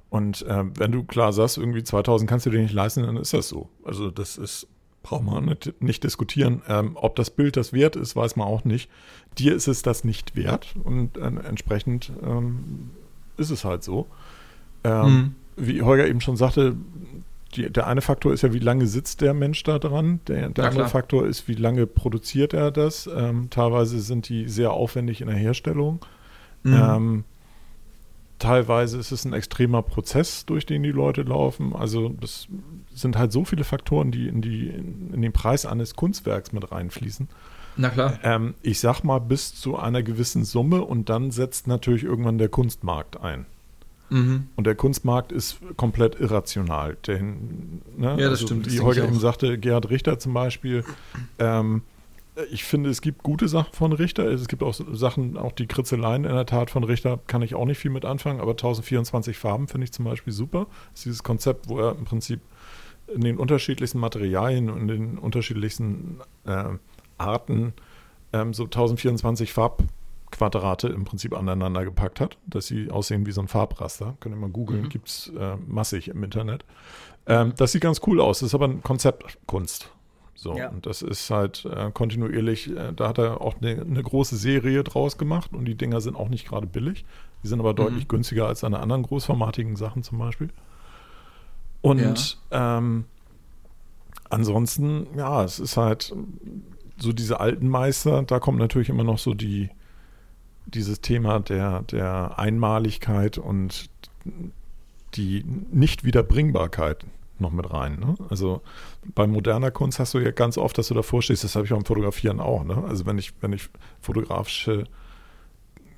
Und äh, wenn du klar sagst, irgendwie 2000 kannst du dir nicht leisten, dann ist das so. Also das ist, braucht man nicht, nicht diskutieren. Ähm, ob das Bild das wert ist, weiß man auch nicht. Dir ist es das nicht wert und äh, entsprechend ähm, ist es halt so. Ähm, Mhm. Wie Holger eben schon sagte, die, der eine Faktor ist ja, wie lange sitzt der Mensch da dran. Der, der Ja, andere klar. Faktor ist, wie lange produziert er das. Ähm, teilweise sind die sehr aufwendig in der Herstellung. Mhm. Ähm, teilweise ist es ein extremer Prozess, durch den die Leute laufen. Also das sind halt so viele Faktoren, die in, die, in den Preis eines Kunstwerks mit reinfließen. Na klar. Ähm, ich sag mal bis zu einer gewissen Summe und dann setzt natürlich irgendwann der Kunstmarkt ein. Mhm. Und der Kunstmarkt ist komplett irrational. Den, ne, Ja, das stimmt, das Wie Holger eben sagte, Gerhard Richter zum Beispiel. Ähm, ich finde, es gibt gute Sachen von Richter. Es gibt auch Sachen, auch die Kritzeleien in der Tat von Richter kann ich auch nicht viel mit anfangen, aber 1024 Farben finde ich zum Beispiel super. Das ist dieses Konzept, wo er im Prinzip in den unterschiedlichsten Materialien und in den unterschiedlichsten äh, Arten ähm, so 1024 Farbquadrate im Prinzip aneinander gepackt hat, dass sie aussehen wie so ein Farbraster. Könnt ihr mal googeln, Mhm. gibt es äh, massig im Internet. Ähm, das sieht ganz cool aus, das ist aber ein Konzeptkunst. So, Ja. und das ist halt äh, kontinuierlich, äh, da hat er auch eine eine große Serie draus gemacht und die Dinger sind auch nicht gerade billig. Die sind aber deutlich günstiger als seine anderen großformatigen Sachen zum Beispiel. Und ähm, ansonsten, ja, es ist halt so diese alten Meister, da kommt natürlich immer noch so die, dieses Thema der, der Einmaligkeit und die Nichtwiederbringbarkeit noch mit rein. Ne? Also bei moderner Kunst hast du ja ganz oft, dass du davor stehst, das habe ich beim Fotografieren auch. Ne? Also wenn ich, wenn ich fotografische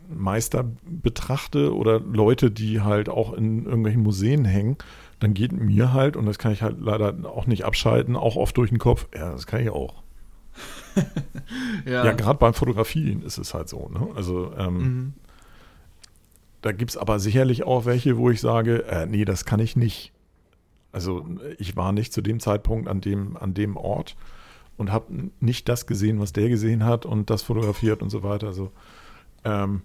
Meister betrachte oder Leute, die halt auch in irgendwelchen Museen hängen, dann geht mir halt, und das kann ich halt leider auch nicht abschalten, auch oft durch den Kopf, ja, das kann ich auch. *laughs* Ja, gerade beim Fotografieren ist es halt so. Ne? Also ähm, Mhm. da gibt es aber sicherlich auch welche, wo ich sage, äh, nee, das kann ich nicht. Also ich war nicht zu dem Zeitpunkt an dem, an dem Ort und habe nicht das gesehen, was der gesehen hat und das fotografiert und so weiter. Also ähm,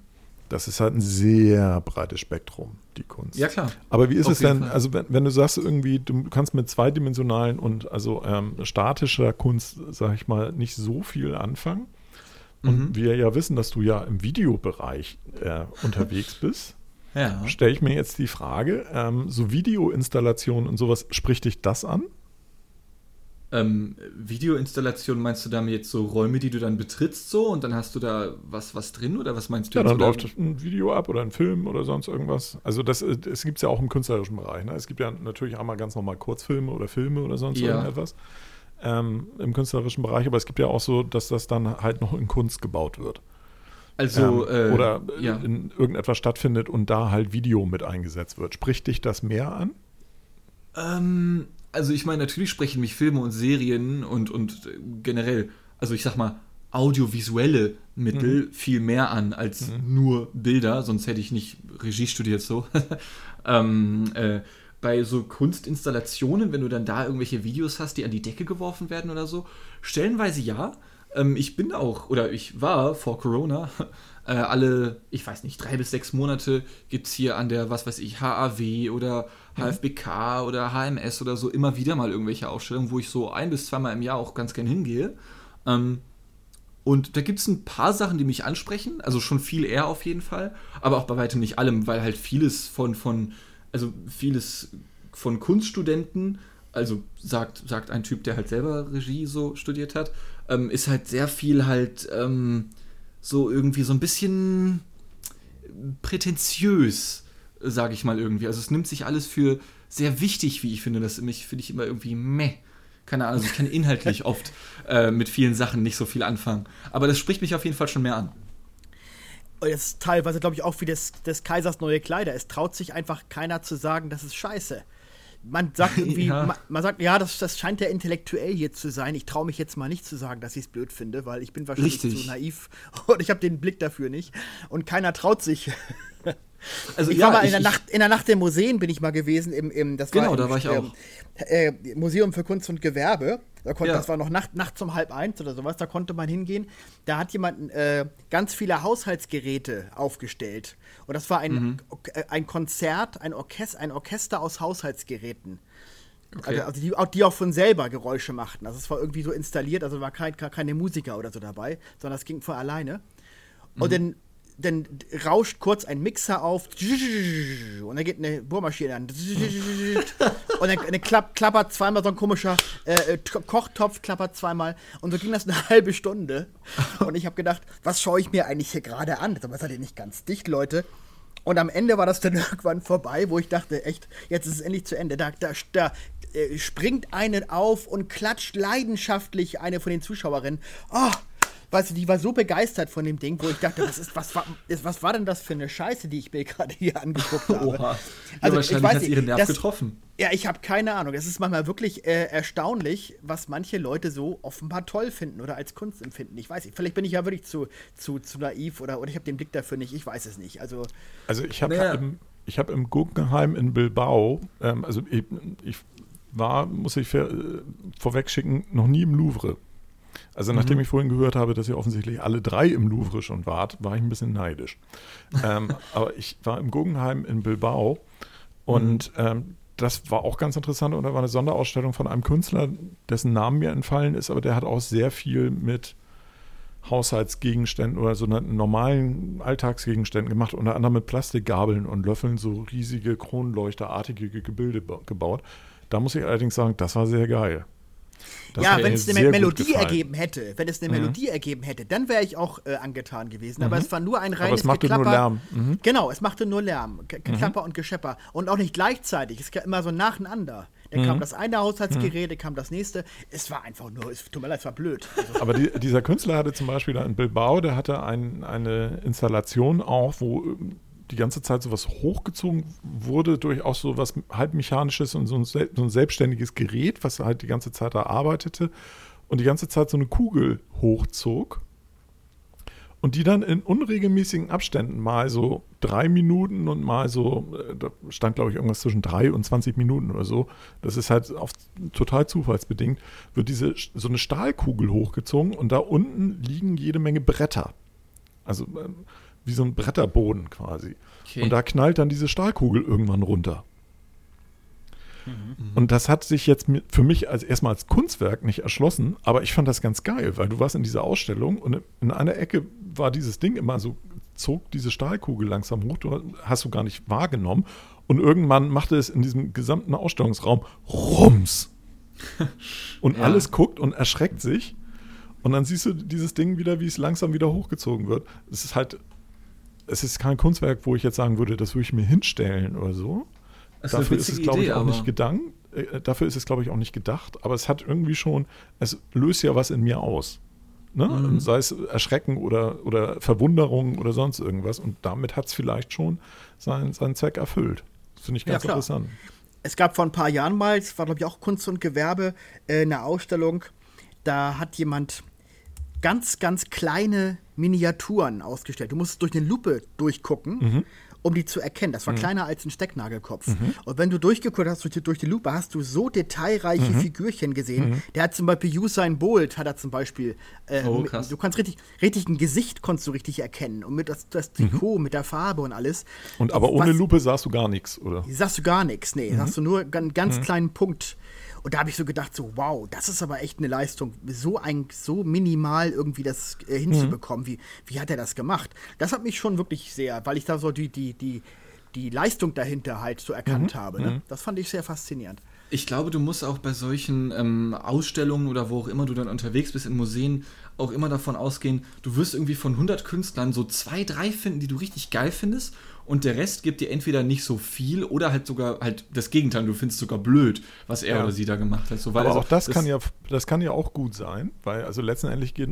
das ist halt ein sehr breites Spektrum, die Kunst. Ja, klar. Aber wie ist Auf es denn, Fall. also wenn, wenn du sagst irgendwie, du kannst mit zweidimensionalen und also ähm, statischer Kunst, sag ich mal, nicht so viel anfangen. Und Mhm. wir ja wissen, dass du ja im Videobereich äh, unterwegs *laughs* bist, Ja. stelle ich mir jetzt die Frage, ähm, so Videoinstallationen und sowas, spricht dich das an? Ähm, Videoinstallation meinst du damit jetzt so Räume, die du dann betrittst so und dann hast du da was, was drin oder was meinst du Ja, dann läuft ein Video ab oder ein Film oder sonst irgendwas. Also das, äh, das gibt es ja auch im künstlerischen Bereich. Ne? Es gibt ja natürlich einmal ganz normal Kurzfilme oder Filme oder sonst Ja. irgendetwas ähm, im künstlerischen Bereich, aber es gibt ja auch so, dass das dann halt noch in Kunst gebaut wird. Also, ähm, äh, oder ja. in irgendetwas stattfindet und da halt Video mit eingesetzt wird. Spricht dich das mehr an? Ähm, also ich meine, natürlich sprechen mich Filme und Serien und, und generell, also ich sag mal, audiovisuelle Mittel Mhm. viel mehr an als nur Bilder, sonst hätte ich nicht Regie studiert so. *laughs* ähm, äh, bei so Kunstinstallationen, wenn du dann da irgendwelche Videos hast, die an die Decke geworfen werden oder so, stellenweise ja. Ähm, ich bin auch, oder ich war vor Corona, *laughs* äh, alle, ich weiß nicht, drei bis sechs Monate gibt es hier an der, was weiß ich, HAW oder HFBK oder HMS oder so immer wieder mal irgendwelche Ausstellungen, wo ich so ein bis zweimal im Jahr auch ganz gern hingehe. Ähm, und da gibt es ein paar Sachen, die mich ansprechen, also schon viel eher auf jeden Fall, aber auch bei weitem nicht allem, weil halt vieles von, von also vieles von Kunststudenten, also sagt, sagt ein Typ, der halt selber Regie so studiert hat, ähm, ist halt sehr viel halt ähm, so irgendwie so ein bisschen prätentiös, sage ich mal irgendwie. Also es nimmt sich alles für sehr wichtig, wie ich finde. Das mich finde ich immer irgendwie meh. Keine Ahnung, also ich kann *laughs* inhaltlich oft äh, mit vielen Sachen nicht so viel anfangen. Aber das spricht mich auf jeden Fall schon mehr an. Und das ist teilweise, glaube ich, auch wie des, des Kaisers neue Kleider. Es traut sich einfach keiner zu sagen, das ist scheiße. Man sagt *laughs* irgendwie, Ja. man, man sagt, ja, das, das scheint ja intellektuell hier zu sein. Ich traue mich jetzt mal nicht zu sagen, dass ich es blöd finde, weil ich bin wahrscheinlich Richtig. zu naiv *laughs* und ich habe den Blick dafür nicht. Und keiner traut sich. *laughs* Also ich ja, war mal in, ich- der Nacht, in der Nacht der Museen bin ich mal gewesen. Im, im, das Genau, im, da war ich auch. Äh, Museum für Kunst und Gewerbe. Da konnte, Ja. Das war noch Nacht, nachts um halb eins oder sowas. Da konnte man hingehen. Da hat jemand äh, ganz viele Haushaltsgeräte aufgestellt. Und das war ein, Mhm. äh, ein Konzert, ein Orchester, ein Orchester aus Haushaltsgeräten. Okay. Also, also die, auch- die auch von selber Geräusche machten. Also es war irgendwie so installiert, also war kein, gar keine Musiker oder so dabei, sondern es ging von alleine. Und dann, dann rauscht kurz ein Mixer auf und dann geht eine Bohrmaschine an. Und dann, dann klapp, klappert zweimal so ein komischer äh, äh, Kochtopf, klappert zweimal. Und so ging das eine *laughs* halbe Stunde. Und ich habe gedacht, was schaue ich mir eigentlich hier gerade an? Aber seid ihr nicht ganz dicht, Leute. Und am Ende war das dann *laughs* irgendwann vorbei, wo ich dachte, echt, jetzt ist es endlich zu Ende. Da, da, da äh, springt eine auf und klatscht leidenschaftlich eine von den Zuschauerinnen. Oh, weißt du, die war so begeistert von dem Ding, wo ich dachte, was, ist, was, war, ist, was war denn das für eine Scheiße, die ich mir gerade hier angeguckt *laughs* habe? Oha. Ja, Also, wahrscheinlich ich weiß hat nicht, ihren Nerv das- getroffen. Ja, ich habe keine Ahnung. Es ist manchmal wirklich äh, erstaunlich, was manche Leute so offenbar toll finden oder als Kunst empfinden. Ich weiß nicht, vielleicht bin ich ja wirklich zu, zu, zu naiv oder, oder ich habe den Blick dafür nicht. Ich weiß es nicht. Also, Also ich habe Naja. im, ich hab im Guggenheim in Bilbao, ähm, also ich, ich war, muss ich äh, vorwegschicken, noch nie im Louvre. Also nachdem ich vorhin gehört habe, dass ihr offensichtlich alle drei im Louvre schon wart, war ich ein bisschen neidisch. ähm, *laughs* aber ich war im Guggenheim in Bilbao und ähm, das war auch ganz interessant und da war eine Sonderausstellung von einem Künstler, dessen Namen mir entfallen ist, aber der hat auch sehr viel mit Haushaltsgegenständen oder so normalen Alltagsgegenständen gemacht, unter anderem mit Plastikgabeln und Löffeln so riesige kronleuchterartige Ge- Gebilde ba- gebaut. Da muss ich allerdings sagen, das war sehr geil. Das ja, wenn es eine Melodie ergeben hätte, wenn es eine Mhm. Melodie ergeben hätte, dann wäre ich auch äh, angetan gewesen. Aber es war nur ein reines Aber es machte nur Geklapper. Lärm. Mhm. Genau, es machte nur Lärm, Ge- Geklapper und Geschepper. Und auch nicht gleichzeitig, es kam immer so nacheinander. Dann Mhm. kam das eine Haushaltsgerät, dann kam das nächste. Es war einfach nur, es tut mir leid, es war blöd. Also, Aber die, dieser Künstler hatte zum Beispiel in Bilbao, der hatte ein, eine Installation auch, wo die ganze Zeit sowas hochgezogen wurde durch auch so was halbmechanisches und so ein, so ein selbstständiges Gerät, was halt die ganze Zeit da arbeitete und die ganze Zeit so eine Kugel hochzog und die dann in unregelmäßigen Abständen mal so drei Minuten und mal so, äh, da stand glaube ich irgendwas zwischen drei und 20 Minuten oder so, das ist halt auf, total zufallsbedingt, wird diese so eine Stahlkugel hochgezogen und da unten liegen jede Menge Bretter. Also ähm, wie so ein Bretterboden quasi. Okay. Und da knallt dann diese Stahlkugel irgendwann runter. Und das hat sich jetzt für mich als erstmal als Kunstwerk nicht erschlossen, aber ich fand das ganz geil, weil du warst in dieser Ausstellung und in einer Ecke war dieses Ding immer so, zog diese Stahlkugel langsam hoch, du hast du gar nicht wahrgenommen. Und irgendwann machte es in diesem gesamten Ausstellungsraum Rums. *laughs* Und Ja. alles guckt und erschreckt sich. Und dann siehst du dieses Ding wieder, wie es langsam wieder hochgezogen wird. Es ist halt, es ist kein Kunstwerk, wo ich jetzt sagen würde, das würde ich mir hinstellen oder so. Das Dafür ist es, glaube ich, Idee, auch nicht aber- gedankt. Äh, dafür ist es, glaube ich, auch nicht gedacht. Aber es hat irgendwie schon, es löst ja was in mir aus. Ne? Mhm. Sei es Erschrecken oder, oder Verwunderung oder sonst irgendwas. Und damit hat es vielleicht schon seinen, seinen Zweck erfüllt. Das finde ich Ja, ganz klar. interessant. Es gab vor ein paar Jahren mal, es war glaube ich auch Kunst und Gewerbe, äh, eine Ausstellung, da hat jemand ganz, ganz kleine Miniaturen ausgestellt. Du musst durch eine Lupe durchgucken, um die zu erkennen. Das war kleiner als ein Stecknagelkopf. Und wenn du durchgeguckt hast durch die, durch die Lupe, hast du so detailreiche Figürchen gesehen. Der hat zum Beispiel Usain Bolt, hat er zum Beispiel. Äh, Oh, mit- krass. du kannst richtig, richtig ein Gesicht konntest du richtig erkennen. Und mit das, das Trikot, mit der Farbe und alles. Und aber ohne Was- Lupe sahst du gar nichts, oder? Sagst du gar nichts, nee. Sagst du nur einen ganz kleinen Punkt. Und da habe ich so gedacht, so, wow, das ist aber echt eine Leistung, so ein, so minimal irgendwie das äh, hinzubekommen. Wie, wie hat er das gemacht? Das hat mich schon wirklich sehr, weil ich da so die, die, die, die Leistung dahinter halt so erkannt habe. Ne? Das fand ich sehr faszinierend. Ich glaube, du musst auch bei solchen ähm, Ausstellungen oder wo auch immer du dann unterwegs bist in Museen auch immer davon ausgehen, du wirst irgendwie von 100 Künstlern so zwei, drei finden, die du richtig geil findest und der Rest gibt dir entweder nicht so viel oder halt sogar halt das Gegenteil, du findest sogar blöd, was er Ja. oder sie da gemacht hat. So, Aber also auch das, kann ja, das kann ja auch gut sein, weil also letztendlich geht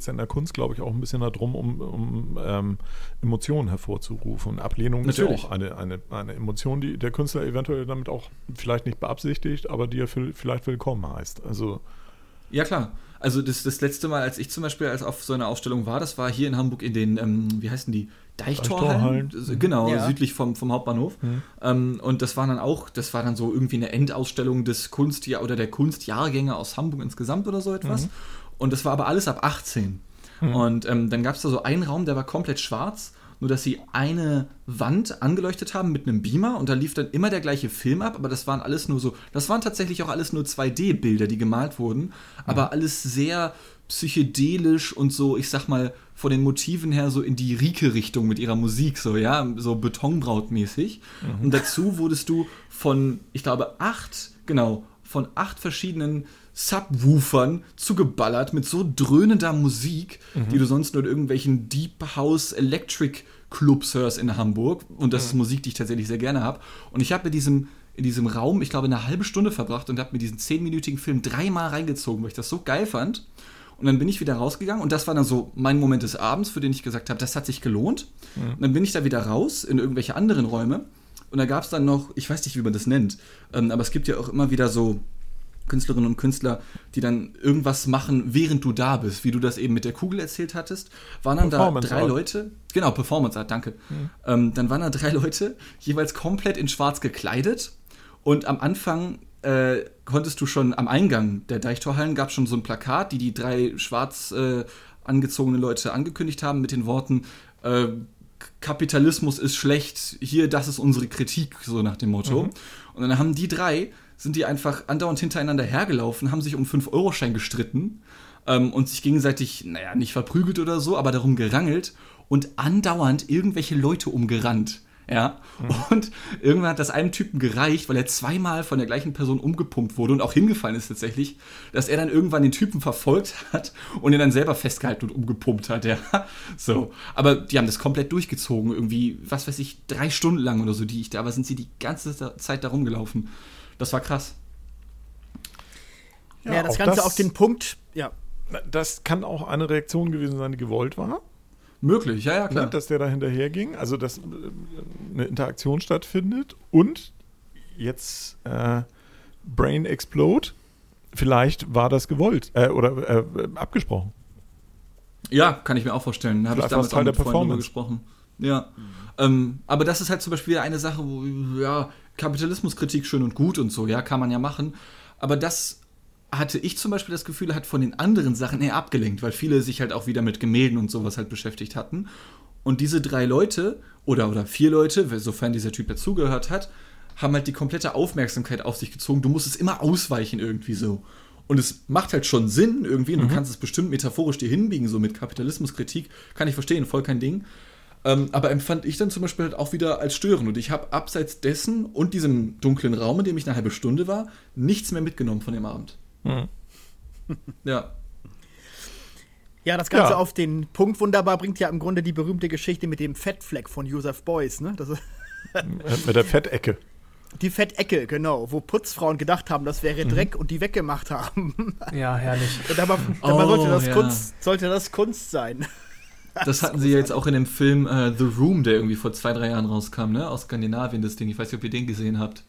es in der Kunst, glaube ich, auch ein bisschen darum, um, um ähm, Emotionen hervorzurufen. Und Ablehnung Natürlich. ist ja auch eine, eine, eine Emotion, die der Künstler eventuell damit auch vielleicht nicht beabsichtigt, aber die er vielleicht willkommen heißt. Also Ja, klar. Also das, das letzte Mal, als ich zum Beispiel als auf so einer Ausstellung war, das war hier in Hamburg in den, ähm, wie heißen die? Deichtorhallen? Deichtorhallen. Genau, Ja. südlich vom, vom Hauptbahnhof. Ähm, und das war dann auch, das war dann so irgendwie eine Endausstellung des Kunstjahr oder der Kunstjahrgänge aus Hamburg insgesamt oder so etwas. Und das war aber alles ab 18. Und ähm, dann gab es da so einen Raum, der war komplett schwarz, nur dass sie eine Wand angeleuchtet haben mit einem Beamer und da lief dann immer der gleiche Film ab, aber das waren alles nur so, das waren tatsächlich auch alles nur 2D-Bilder, die gemalt wurden, aber alles sehr psychedelisch und so, ich sag mal, von den Motiven her so in die Rieke-Richtung mit ihrer Musik, so, ja, so Betonbraut-mäßig. Und dazu wurdest du von, ich glaube, acht, genau, von acht verschiedenen Subwoofern zugeballert mit so dröhnender Musik, die du sonst nur in irgendwelchen Deep House Electric Clubs hörst in Hamburg. Und das ist Musik, die ich tatsächlich sehr gerne habe. Und ich habe in diesem, in diesem Raum, ich glaube, eine halbe Stunde verbracht und habe mir diesen zehnminütigen Film dreimal reingezogen, weil ich das so geil fand. Und dann bin ich wieder rausgegangen und das war dann so mein Moment des Abends, für den ich gesagt habe, das hat sich gelohnt. Und dann bin ich da wieder raus in irgendwelche anderen Räume. Und da gab es dann noch, ich weiß nicht, wie man das nennt, ähm, aber es gibt ja auch immer wieder so Künstlerinnen und Künstler, die dann irgendwas machen, während du da bist, wie du das eben mit der Kugel erzählt hattest, waren dann da drei Art. Leute, genau, Performance Art, danke. Ähm, dann waren da drei Leute, jeweils komplett in schwarz gekleidet und am Anfang äh, konntest du schon am Eingang der Deichtorhallen gab schon so ein Plakat, die die drei schwarz äh, angezogene Leute angekündigt haben mit den Worten äh, Kapitalismus ist schlecht, hier, das ist unsere Kritik, so nach dem Motto. Und dann haben die drei, sind die einfach andauernd hintereinander hergelaufen, haben sich um 5-Euro-Schein gestritten ähm, und sich gegenseitig, naja, nicht verprügelt oder so, aber darum gerangelt und andauernd irgendwelche Leute umgerannt. Ja, und irgendwann hat das einem Typen gereicht, weil er zweimal von der gleichen Person umgepumpt wurde und auch hingefallen ist tatsächlich, dass er dann irgendwann den Typen verfolgt hat und ihn dann selber festgehalten und umgepumpt hat, ja. So. Aber die haben das komplett durchgezogen, irgendwie, was weiß ich, drei Stunden lang oder so, die ich da, aber sind sie die ganze Zeit da rumgelaufen. Das war krass. Ja, das auch Ganze auf den Punkt, ja. Das kann auch eine Reaktion gewesen sein, die gewollt war. Möglich, ja, ja, klar. Dass der da hinterher ging, also dass äh, eine Interaktion stattfindet und jetzt äh, Brain Explode, vielleicht war das gewollt äh, oder äh, abgesprochen. Ja, kann ich mir auch vorstellen. Da habe ich damals Teil auch der mit Freunden gesprochen. Ja. Ähm, aber das ist halt zum Beispiel eine Sache, wo, ja, Kapitalismuskritik schön und gut und so, ja, kann man ja machen. Aber das hatte ich zum Beispiel das Gefühl, hat von den anderen Sachen eher abgelenkt, weil viele sich halt auch wieder mit Gemälden und sowas halt beschäftigt hatten. Und diese drei Leute oder, oder vier Leute, sofern dieser Typ dazugehört hat, haben halt die komplette Aufmerksamkeit auf sich gezogen. Du musst es immer ausweichen irgendwie so. Und es macht halt schon Sinn irgendwie, und du kannst es bestimmt metaphorisch dir hinbiegen, so mit Kapitalismuskritik, kann ich verstehen, voll kein Ding. Ähm, aber empfand ich dann zum Beispiel halt auch wieder als störend. Und ich habe abseits dessen und diesem dunklen Raum, in dem ich eine halbe Stunde war, nichts mehr mitgenommen von dem Abend. Ja. Ja, das Ganze Ja. auf den Punkt wunderbar bringt ja im Grunde die berühmte Geschichte mit dem Fettfleck von Joseph Beuys, ne? Das ist, Mit der Fettecke. Die Fettecke, genau, wo Putzfrauen gedacht haben, das wäre Dreck und die weggemacht haben. Ja, herrlich. Und dabei, dabei Oh, sollte, das ja. Kunst, sollte das Kunst sein. Das hatten sie jetzt auch in dem Film äh, The Room, der irgendwie vor zwei, drei Jahren rauskam, ne? Aus Skandinavien, das Ding. Ich weiß nicht, ob ihr den gesehen habt.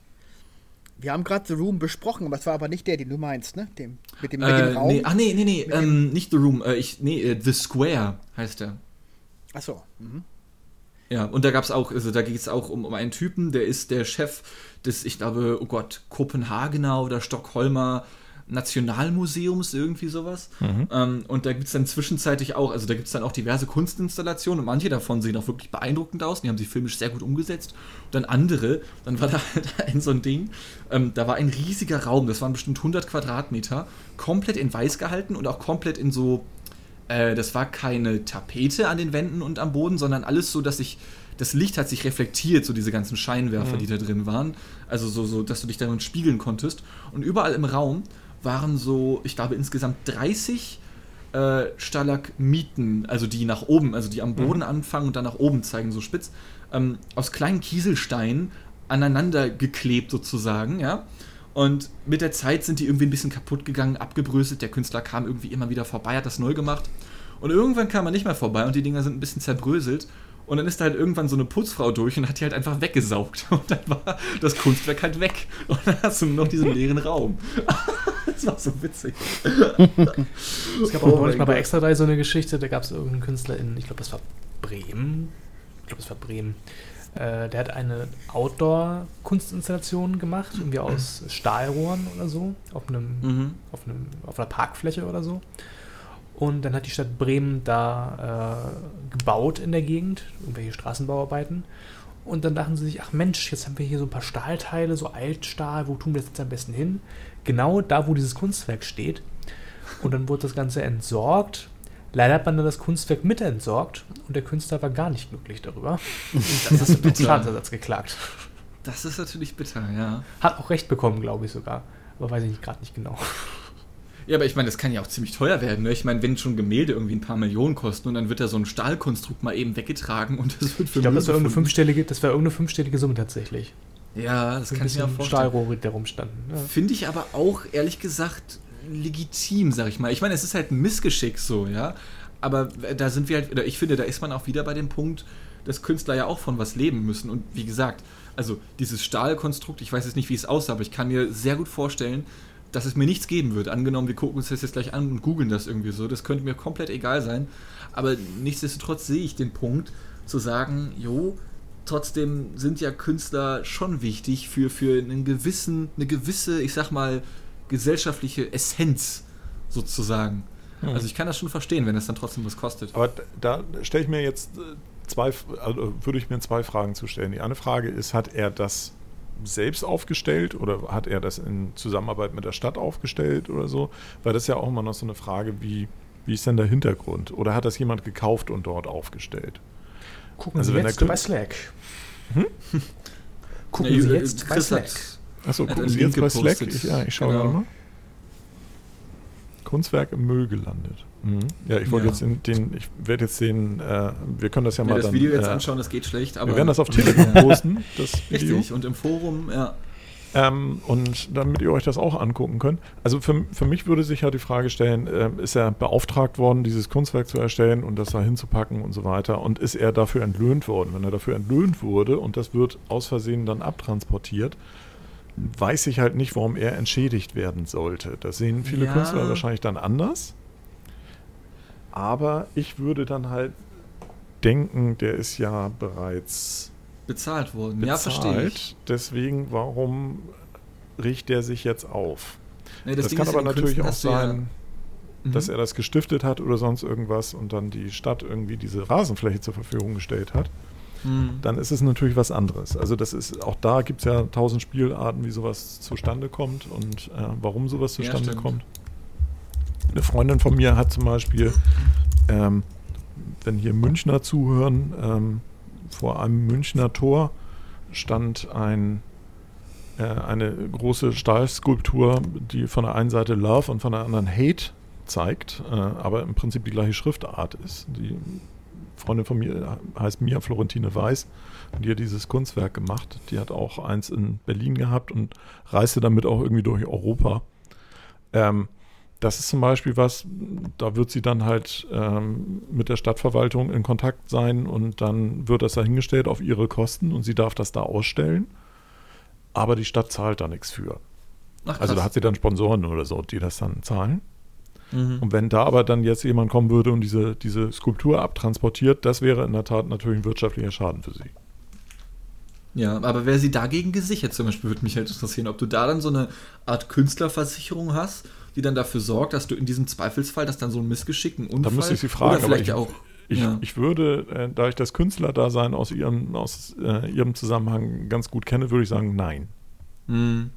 Wir haben gerade The Room besprochen, aber es war aber nicht der, den du meinst, ne? Dem, mit, dem, mit Äh, dem Raum. nee, ach nee, nee, nee, Mit ähm, nicht The Room, äh, ich, nee, äh, The Square heißt der. Achso. Mhm. Ja, und da gab's auch, also da geht es auch um, um einen Typen, der ist der Chef des, ich glaube, oh Gott, Kopenhagener oder Stockholmer Nationalmuseums, irgendwie sowas. Ähm, und da gibt's dann zwischenzeitlich auch, also da gibt's dann auch diverse Kunstinstallationen und manche davon sehen auch wirklich beeindruckend aus, die haben sie filmisch sehr gut umgesetzt. Und dann andere, dann war da *laughs* halt ein so ein Ding, ähm, da war ein riesiger Raum, das waren bestimmt 100 Quadratmeter, komplett in weiß gehalten und auch komplett in so äh, das war keine Tapete an den Wänden und am Boden, sondern alles so, dass sich das Licht hat sich reflektiert, so diese ganzen Scheinwerfer, die da drin waren. Also so, so, dass du dich darin spiegeln konntest. Und überall im Raum waren so, ich glaube, insgesamt 30 äh, Stalagmiten, also die nach oben, also die am Boden anfangen und dann nach oben zeigen, so spitz, ähm, aus kleinen Kieselsteinen aneinander geklebt sozusagen, ja. Und mit der Zeit sind die irgendwie ein bisschen kaputt gegangen, abgebröselt. Der Künstler kam irgendwie immer wieder vorbei, hat das neu gemacht. Und irgendwann kam er nicht mehr vorbei und die Dinger sind ein bisschen zerbröselt. Und dann ist da halt irgendwann so eine Putzfrau durch und hat die halt einfach weggesaugt. *laughs* Und dann war das Kunstwerk halt weg. Und dann hast du nur noch diesen *laughs* leeren Raum. *laughs* das war so witzig. Es gab auch Oh neulich mal bei. Extra 3 so eine Geschichte, da gab es irgendeinen Künstler in, ich glaube, das war Bremen. Ich glaube, das war Bremen. Äh, der hat eine Outdoor-Kunstinstallation gemacht, irgendwie aus Stahlrohren oder so, auf einem, Mhm. auf einem, auf einer Parkfläche oder so. Und dann hat die Stadt Bremen da äh, gebaut in der Gegend, irgendwelche Straßenbauarbeiten. Und dann dachten sie sich, ach Mensch, jetzt haben wir hier so ein paar Stahlteile, so Altstahl, wo tun wir das jetzt am besten hin? Genau da, wo dieses Kunstwerk steht. Und dann wurde das Ganze entsorgt. Leider hat man dann das Kunstwerk mit entsorgt und der Künstler war gar nicht glücklich darüber. Und *laughs* das ist mit Schadensersatz geklagt. Das ist natürlich bitter, ja. Hat auch recht bekommen, glaube ich sogar. Aber weiß ich gerade nicht genau. Ja, aber ich meine, das kann ja auch ziemlich teuer werden. Ne? Ich meine, wenn schon Gemälde irgendwie ein paar Millionen kosten und dann wird da so ein Stahlkonstrukt mal eben weggetragen und das wird für Ich glaube, das war irgendeine fünfstellige, das war irgendeine fünfstellige Summe tatsächlich. Ja, das ein kann ich mir auch vorstellen. Stahlrohre, da rumstanden. Ja. Finde ich aber auch, ehrlich gesagt, legitim, sag ich mal. Ich meine, es ist halt ein Missgeschick so, ja. Aber da sind wir halt, oder ich finde, da ist man auch wieder bei dem Punkt, dass Künstler ja auch von was leben müssen. Und wie gesagt, also dieses Stahlkonstrukt, ich weiß jetzt nicht, wie es aussah, aber ich kann mir sehr gut vorstellen, dass es mir nichts geben wird. Angenommen, wir gucken uns das jetzt gleich an und googeln das irgendwie so. Das könnte mir komplett egal sein. Aber nichtsdestotrotz sehe ich den Punkt, zu sagen, jo, trotzdem sind ja Künstler schon wichtig für, für einen gewissen, eine gewisse, ich sag mal, gesellschaftliche Essenz sozusagen. Also ich kann das schon verstehen, wenn es dann trotzdem was kostet. Aber da stelle ich mir jetzt äh, zwei, also würde ich mir zwei Fragen zu stellen. Die eine Frage ist, hat er das selbst aufgestellt oder hat er das in Zusammenarbeit mit der Stadt aufgestellt oder so? Weil das ist ja auch immer noch so eine Frage, wie, wie ist denn der Hintergrund? Oder hat das jemand gekauft und dort aufgestellt? Gucken Also Sie wenn jetzt bei Slack. *laughs* Gucken Ja, Sie jetzt bei Slack. Achso, gucken Sie jetzt bei Slack? Ich, ja, ich schaue Genau. mal. Kunstwerk im Müll gelandet. Mhm. Ja, ich wollte Ja. jetzt den, den ich werde jetzt den, äh, wir können das ja mal das dann, Video jetzt äh, anschauen, das geht schlecht, aber. wir werden das auf *laughs* Telegram posten, das Video. Richtig, und im Forum, ja. Ähm, und damit ihr euch das auch angucken könnt. Also für, für mich würde sich ja die Frage stellen, äh, ist er beauftragt worden, dieses Kunstwerk zu erstellen und das da hinzupacken und so weiter? Und ist er dafür entlöhnt worden? Wenn er dafür entlöhnt wurde und das wird aus Versehen dann abtransportiert, weiß ich halt nicht, warum er entschädigt werden sollte. Das sehen viele Ja. Künstler wahrscheinlich dann anders. Aber ich würde dann halt denken, der ist ja bereits Bezahlt worden. bezahlt. Ja, verstehe ich. Deswegen, warum riecht der sich jetzt auf? Nee, Das, Ding kann aber natürlich Künsten auch du ja- sein, Mhm. dass er das gestiftet hat oder sonst irgendwas und dann die Stadt irgendwie diese Rasenfläche zur Verfügung gestellt hat. Mhm. Dann ist es natürlich was anderes. Also das ist, auch da gibt es ja tausend Spielarten, wie sowas zustande kommt und äh, warum sowas Ja, zustande stimmt. kommt. Eine Freundin von mir hat zum Beispiel, ähm, wenn hier Münchner zuhören, ähm, vor einem Münchner Tor stand ein, äh, eine große Stahlskulptur, die von der einen Seite Love und von der anderen Hate zeigt, äh, aber im Prinzip die gleiche Schriftart ist. Die Freundin von mir heißt Mia Florentine Weiß und die hat dieses Kunstwerk gemacht. Die hat auch eins in Berlin gehabt und reiste damit auch irgendwie durch Europa. Ähm, das ist zum Beispiel was, da wird sie dann halt ähm, mit der Stadtverwaltung in Kontakt sein und dann wird das dahingestellt auf ihre Kosten und sie darf das da ausstellen. Aber die Stadt zahlt da nichts für. Ach, also da hat sie dann Sponsoren oder so, die das dann zahlen. Mhm. Und wenn da aber dann jetzt jemand kommen würde und diese, diese Skulptur abtransportiert, das wäre in der Tat natürlich ein wirtschaftlicher Schaden für sie. Ja, aber wäre sie dagegen gesichert zum Beispiel, würde mich halt interessieren, ob du da dann so eine Art Künstlerversicherung hast, die dann dafür sorgt, dass du in diesem Zweifelsfall, dass dann so ein Missgeschick, ein Unfall... Da müsste ich sie fragen, oder vielleicht ich, auch... Ich, ja. ich würde, äh, da ich das Künstlerdasein aus ihrem, aus äh, ihrem Zusammenhang ganz gut kenne, würde ich sagen, nein. Mhm.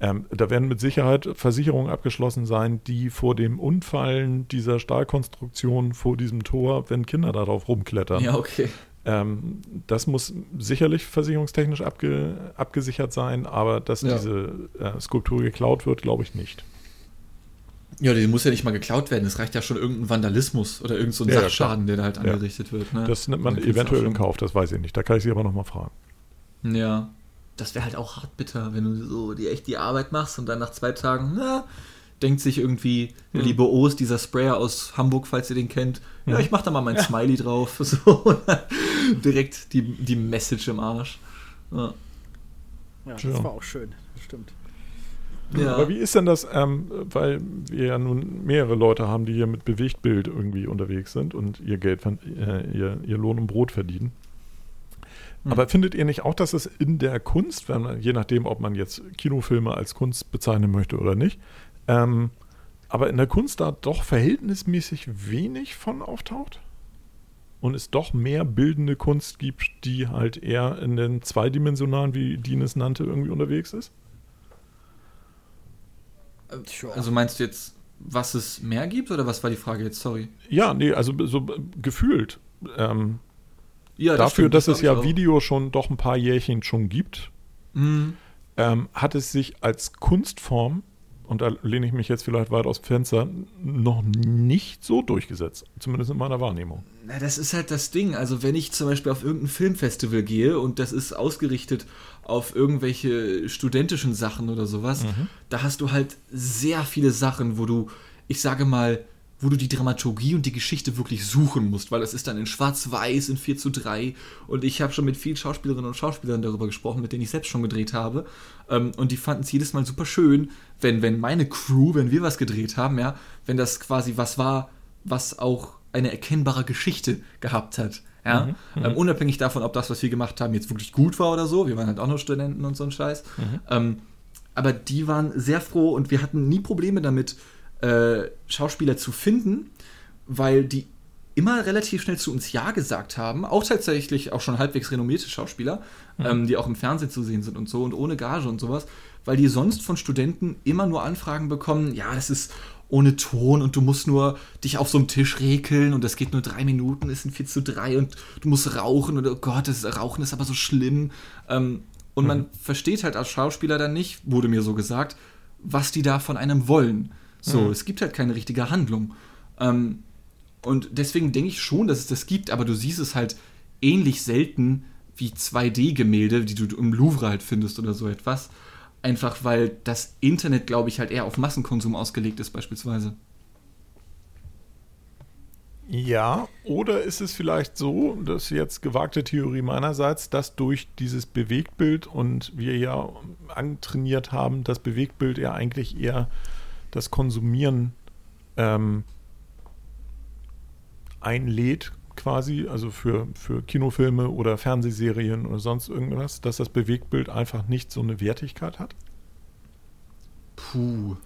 Ähm, da werden mit Sicherheit Versicherungen abgeschlossen sein, die vor dem Unfallen dieser Stahlkonstruktion vor diesem Tor, wenn Kinder darauf rumklettern. Ja, okay. Ähm, das muss sicherlich versicherungstechnisch abge, abgesichert sein, aber dass Ja. diese äh, Skulptur geklaut wird, glaube ich nicht. Ja, die muss ja nicht mal geklaut werden. Es reicht ja schon irgendein Vandalismus oder irgendein so ein Ja, ja, Sachschaden, der da halt Ja. angerichtet wird. Ne? Das nimmt man eventuell in Kauf, das weiß ich nicht. Da kann ich Sie aber nochmal fragen. Ja. Das wäre halt auch hart bitter, wenn du so dir echt die Arbeit machst und dann nach zwei Tagen, na, denkt sich irgendwie der Hm. liebe Ost, dieser Sprayer aus Hamburg, falls ihr den kennt, ja, Hm. ich mach da mal mein Smiley drauf. *laughs* So, direkt die, die Message im Arsch. Ja. Ja, das Ja. war auch schön. Das stimmt. Ja. Aber wie ist denn das, ähm, weil wir ja nun mehrere Leute haben, die hier mit Bewegtbild irgendwie unterwegs sind und ihr Geld, äh, ihr, ihr Lohn und Brot verdienen. Hm. Aber findet ihr nicht auch, dass es in der Kunst, wenn man, je nachdem, ob man jetzt Kinofilme als Kunst bezeichnen möchte oder nicht, ähm, aber in der Kunst da doch verhältnismäßig wenig von auftaucht? Und es doch mehr bildende Kunst gibt, die halt eher in den zweidimensionalen, wie Dean es nannte, irgendwie unterwegs ist? Also meinst du jetzt, was es mehr gibt oder was war die Frage jetzt? Sorry. Ja, nee, also so gefühlt. Ähm, Ja, dafür, stimmt, dass glaub es ja auch. Video schon doch ein paar Jährchen schon gibt, Mhm. ähm, hat es sich als Kunstform, und da lehne ich mich jetzt vielleicht weit aus dem Fenster, noch nicht so durchgesetzt. Zumindest in meiner Wahrnehmung. Na, das ist halt das Ding. Also, wenn ich zum Beispiel auf irgendein Filmfestival gehe und das ist ausgerichtet auf irgendwelche studentischen Sachen oder sowas, da hast du halt sehr viele Sachen, wo du, ich sage mal, wo du die Dramaturgie und die Geschichte wirklich suchen musst, weil es ist dann in Schwarz-Weiß, in 4 zu 3 und ich habe schon mit vielen Schauspielerinnen und Schauspielern darüber gesprochen, mit denen ich selbst schon gedreht habe ähm, und die fanden es jedes Mal super schön, wenn, wenn meine Crew, wenn wir was gedreht haben, ja, wenn das quasi was war, was auch eine erkennbare Geschichte gehabt hat. Ja? Ähm, unabhängig davon, ob das, was wir gemacht haben, jetzt wirklich gut war oder so. Wir waren halt auch nur Studenten und so ein Scheiß. Ähm, aber die waren sehr froh und wir hatten nie Probleme damit, äh, Schauspieler zu finden, weil die immer relativ schnell zu uns Ja gesagt haben. Auch tatsächlich auch schon halbwegs renommierte Schauspieler, ähm, die auch im Fernsehen zu sehen sind und so und ohne Gage und sowas, weil die sonst von Studenten immer nur Anfragen bekommen, ja, das ist ohne Ton und du musst nur dich auf so einem Tisch rekeln und das geht nur drei Minuten, ist ein 4 zu 3 und du musst rauchen und oh Gott, das Rauchen ist aber so schlimm. Ähm, und man versteht halt als Schauspieler dann nicht, wurde mir so gesagt, was die da von einem wollen. So, es gibt halt keine richtige Handlung. Ähm, und deswegen denke ich schon, dass es das gibt, aber du siehst es halt ähnlich selten wie 2D-Gemälde, die du im Louvre halt findest oder so etwas. Einfach weil das Internet, glaube ich, halt eher auf Massenkonsum ausgelegt ist, beispielsweise. Ja, oder ist es vielleicht so, das ist jetzt gewagte Theorie meinerseits, dass durch dieses Bewegtbild und wir ja antrainiert haben, das Bewegtbild ja eigentlich eher das Konsumieren ähm, einlädt, quasi, also für, für Kinofilme oder Fernsehserien oder sonst irgendwas, dass das Bewegtbild einfach nicht so eine Wertigkeit hat? Puh.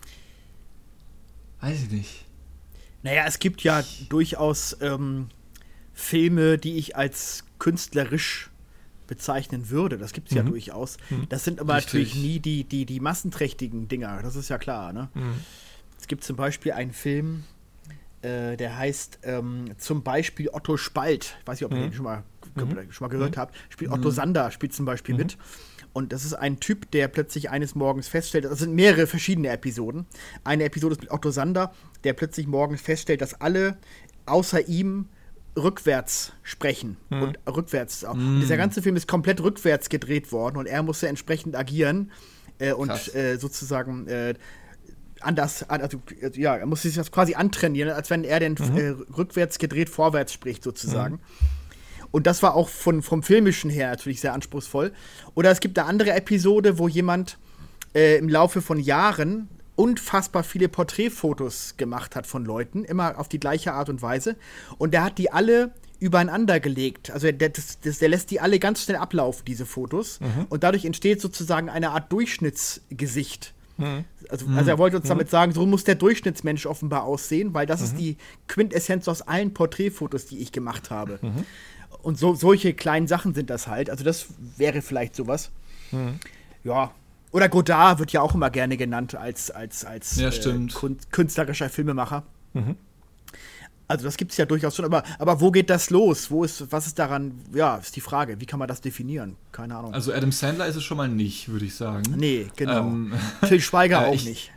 Weiß ich nicht. Naja, es gibt ja durchaus ähm, Filme, die ich als künstlerisch bezeichnen würde. Das gibt es ja Mhm. durchaus. Das sind aber Richtig. natürlich nie die, die, die massenträchtigen Dinger, das ist ja klar. Ne? Es gibt zum Beispiel einen Film, äh, der heißt ähm, zum Beispiel Otto Spalt. Ich weiß nicht, ob ihr den schon mal, ge- schon mal gehört habt. Spielt Otto Sander spielt zum Beispiel mit. Und das ist ein Typ, der plötzlich eines Morgens feststellt, das sind mehrere verschiedene Episoden. Eine Episode ist mit Otto Sander, der plötzlich morgens feststellt, dass alle außer ihm rückwärts sprechen Mhm. und rückwärts auch. Und dieser ganze Film ist komplett rückwärts gedreht worden und er musste entsprechend agieren äh, und äh, sozusagen äh, anders, an- also äh, ja, er musste sich das quasi antrainieren, als wenn er denn Mhm. äh, rückwärts gedreht vorwärts spricht sozusagen. Und das war auch von, vom Filmischen her natürlich sehr anspruchsvoll. Oder es gibt eine andere Episode, wo jemand äh, im Laufe von Jahren unfassbar viele Porträtfotos gemacht hat von Leuten, immer auf die gleiche Art und Weise. Und der hat die alle übereinander gelegt. Also der, das, das, der lässt die alle ganz schnell ablaufen, diese Fotos. Und dadurch entsteht sozusagen eine Art Durchschnittsgesicht. Also, also er wollte uns damit sagen, so muss der Durchschnittsmensch offenbar aussehen, weil das ist die Quintessenz aus allen Porträtfotos, die ich gemacht habe. Und so, solche kleinen Sachen sind das halt. Also das wäre vielleicht sowas. Ja. Oder Godard wird ja auch immer gerne genannt als, als, als Ja, äh, künstlerischer Filmemacher. Also das gibt es ja durchaus schon, aber, aber wo geht das los? Wo ist, was ist daran, ja, ist die Frage. Wie kann man das definieren? Keine Ahnung. Also Adam Sandler ist es schon mal nicht, würde ich sagen. nee, genau. Ähm, *laughs* Till Schweiger *laughs* äh, auch ich- nicht.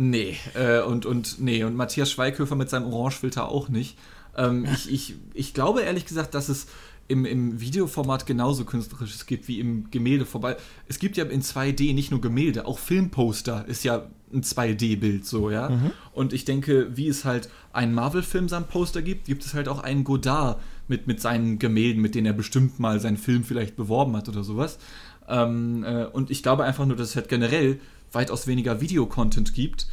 Nee, äh, und, und nee, und Matthias Schweighöfer mit seinem Orangefilter auch nicht. Ähm, ich, ich, ich glaube ehrlich gesagt, dass es im, im Videoformat genauso künstlerisches gibt wie im Gemäldeformat. Es gibt ja in 2D nicht nur Gemälde, auch Filmposter ist ja ein 2D-Bild so, ja. Und ich denke, wie es halt einen Marvel-Film sein Poster gibt, gibt es halt auch einen Godard mit, mit seinen Gemälden, mit denen er bestimmt mal seinen Film vielleicht beworben hat oder sowas. Ähm, äh, und ich glaube einfach nur, dass es halt generell weitaus weniger Videocontent gibt,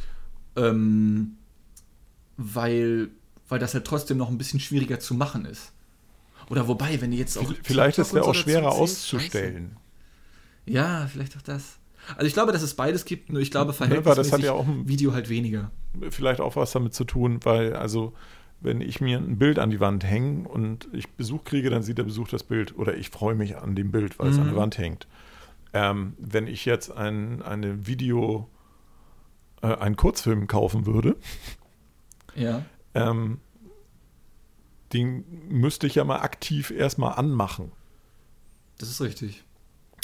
ähm, weil, weil das halt trotzdem noch ein bisschen schwieriger zu machen ist. Oder wobei, wenn ihr jetzt auch. Vielleicht ist der auch schwerer auszustellen. Ja, vielleicht auch das. Also ich glaube, dass es beides gibt, nur ich glaube das hat verhältnismäßig ja auch ein- Video halt weniger. Vielleicht auch was damit zu tun, weil, also, wenn ich mir ein Bild an die Wand hänge und ich Besuch kriege, dann sieht der Besuch das Bild oder ich freue mich an dem Bild, weil es an der Wand hängt. Ähm, wenn ich jetzt ein, eine Video, äh, einen Kurzfilm kaufen würde, Ja. ähm, den müsste ich ja mal aktiv erstmal anmachen. Das ist richtig.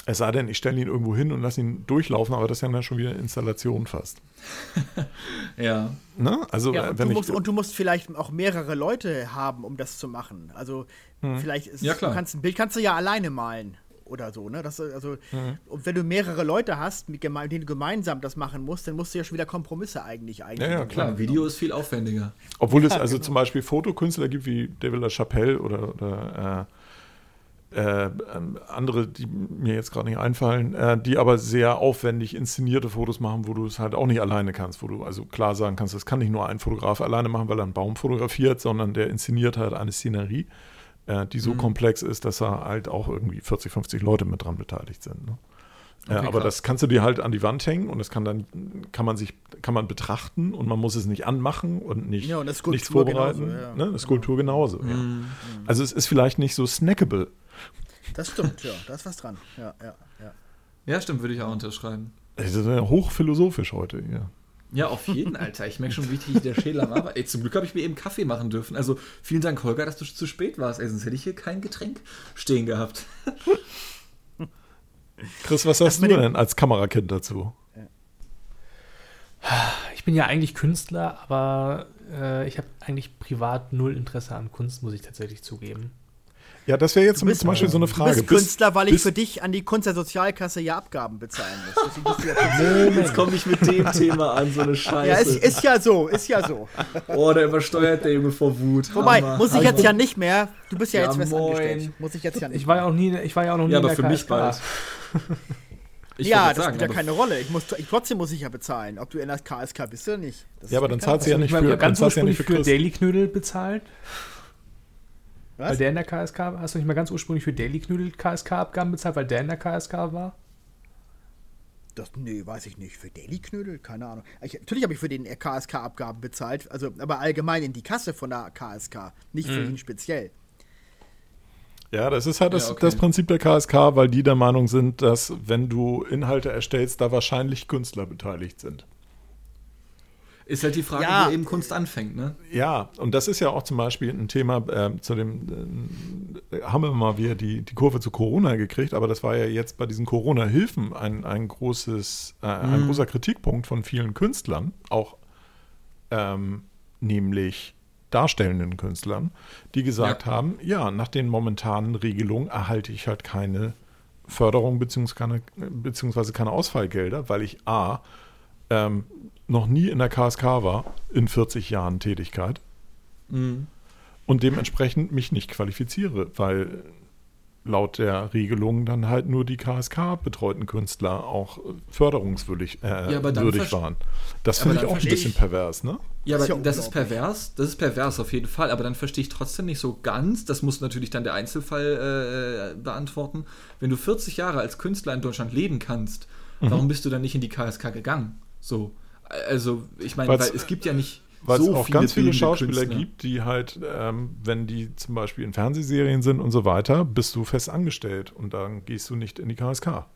Es sei denn, ich stelle ihn irgendwo hin und lasse ihn durchlaufen, aber das ist ja dann schon wieder Installation fast. *laughs* Ja. Ne? Also, Ja, äh, und, wenn du ich, musst, und du musst vielleicht auch mehrere Leute haben, um das zu machen. Also vielleicht ist Ja, klar. du kannst ein Bild kannst du ja alleine malen oder so, ne? Das, also, Und wenn du mehrere Leute hast, mit geme- denen du gemeinsam das machen musst, dann musst du ja schon wieder Kompromisse eigentlich eingehen. Ja, ja, klar. Klar, Video ist viel aufwendiger. Obwohl es also zum Beispiel Fotokünstler gibt wie David LaChapelle oder, oder äh, äh, ähm, andere, die mir jetzt gerade nicht einfallen, äh, die aber sehr aufwendig inszenierte Fotos machen, wo du es halt auch nicht alleine kannst, wo du also klar sagen kannst, das kann nicht nur ein Fotograf alleine machen, weil er einen Baum fotografiert, sondern der inszeniert halt eine Szenerie, äh, die so komplex ist, dass da halt auch irgendwie 40, 50 Leute mit dran beteiligt sind. Ne? Ja, Okay, aber krass. das kannst du dir halt an die Wand hängen und das kann dann, kann man sich, kann man betrachten und man muss es nicht anmachen und nicht, Ja, und eine nichts Skulptur vorbereiten. genauso, ja. ne? Eine Skulptur genauso. Ja. Also es ist vielleicht nicht so snackable. Das stimmt, ja, da ist was dran. Ja, ja, ja. Ja, stimmt, würde ich auch unterschreiben. Es ist ja hochphilosophisch heute. Ja. Ja, auf jeden, Alter. Ich merke schon, wie richtig der Schädel am Arbeit. Ey, zum Glück habe ich mir eben Kaffee machen dürfen. Also vielen Dank, Holger, dass du zu spät warst. Ey, sonst hätte ich hier kein Getränk stehen gehabt. Chris, was sagst du denn als Kamerakind dazu? Ich bin ja eigentlich Künstler, aber äh, ich habe eigentlich privat null Interesse an Kunst, muss ich tatsächlich zugeben. Ja, das wäre jetzt Du bist- zum Beispiel so eine Du Frage. bist Künstler, weil ich für dich an die Kunst der Sozialkasse ja Abgaben bezahlen muss. Deswegen du. *laughs* Jetzt komme ich mit dem Thema an, so eine Scheiße. Ja, ist, ist ja so, ist ja so. Oh, der übersteuert der Junge vor Wut. Wobei, Hammer. muss ich jetzt ja nicht mehr. Du bist ja, Ja, jetzt fest moin. angestellt. Muss ich jetzt ja nicht Ich war ja auch nie, ich war ja auch noch nie Ja, in aber der für mich bald. *laughs* Ich ja, das sagen, spielt ja keine Rolle. Ich muss, ich, trotzdem muss ich ja bezahlen, ob du in der KSK bist oder nicht. Das Ja, aber dann zahlt sie ja nicht Ich für, dann ganz zahlst du ja nicht für für. Daily Knödel bezahlt. Was? Weil der in der KSK war. Hast du nicht mal ganz ursprünglich für Daily Knödel KSK-Abgaben bezahlt, weil der in der KSK war? Das, nee, weiß ich nicht. Für Daily Knödel? Keine Ahnung. Ich, natürlich habe ich für den KSK Abgaben bezahlt, also aber allgemein in die Kasse von der KSK, nicht Mhm. für ihn speziell. Ja, das ist halt das, Ja, okay. das Prinzip der KSK, weil die der Meinung sind, dass wenn du Inhalte erstellst, da wahrscheinlich Künstler beteiligt sind. Ist halt die Frage, Ja. wo eben Kunst anfängt, ne? Ja, und das ist ja auch zum Beispiel ein Thema, ähm, zu dem äh, haben wir mal wieder die, die Kurve zu Corona gekriegt, aber das war ja jetzt bei diesen Corona-Hilfen ein, ein, großes, äh, ein großer Kritikpunkt von vielen Künstlern, auch ähm, nämlich darstellenden Künstlern, die gesagt Ja. haben, ja, nach den momentanen Regelungen erhalte ich halt keine Förderung beziehungsweise keine, beziehungsweise keine Ausfallgelder, weil ich A, ähm, noch nie in der KSK war, in 40 Jahren Tätigkeit Mhm. und dementsprechend mich nicht qualifiziere, weil laut der Regelung dann halt nur die KSK-betreuten Künstler auch förderungswürdig äh, Ja, würdig waren. Das finde ich auch ein bisschen ich- pervers, ne? Ja, Das aber ist ja das ist pervers. Das ist pervers auf jeden Fall. Aber dann verstehe ich trotzdem nicht so ganz. Das muss natürlich dann der Einzelfall äh, beantworten. Wenn du 40 Jahre als Künstler in Deutschland leben kannst, Mhm. warum bist du dann nicht in die KSK gegangen? So, also ich meine, weil es gibt ja nicht Weil so es auch ganz viele Schauspieler Künstler. gibt, die halt, ähm, wenn die zum Beispiel in Fernsehserien sind und so weiter, bist du fest angestellt und dann gehst du nicht in die KSK.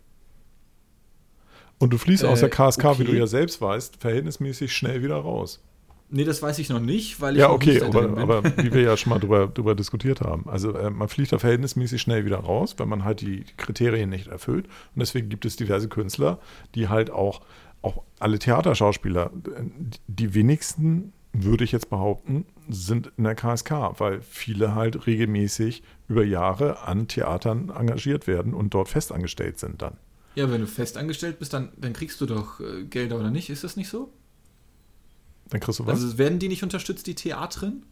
Und du fließt aus Äh, der KSK, wie okay. du ja selbst weißt, verhältnismäßig schnell wieder raus. Nee, das weiß ich noch nicht, weil ich Ja, okay, aber, aber wie wir ja *laughs* schon mal drüber, drüber diskutiert haben. Also äh, man fliegt da verhältnismäßig schnell wieder raus, wenn man halt die Kriterien nicht erfüllt. Und deswegen gibt es diverse Künstler, die halt auch, auch alle Theaterschauspieler, die wenigsten, würde ich jetzt behaupten, sind in der KSK, weil viele halt regelmäßig über Jahre an Theatern engagiert werden und dort festangestellt sind dann. Ja, wenn du festangestellt bist, dann, dann kriegst du doch äh, Gelder oder nicht? Ist das nicht so? Dann kriegst du was. Also werden die nicht unterstützt, die Theatren?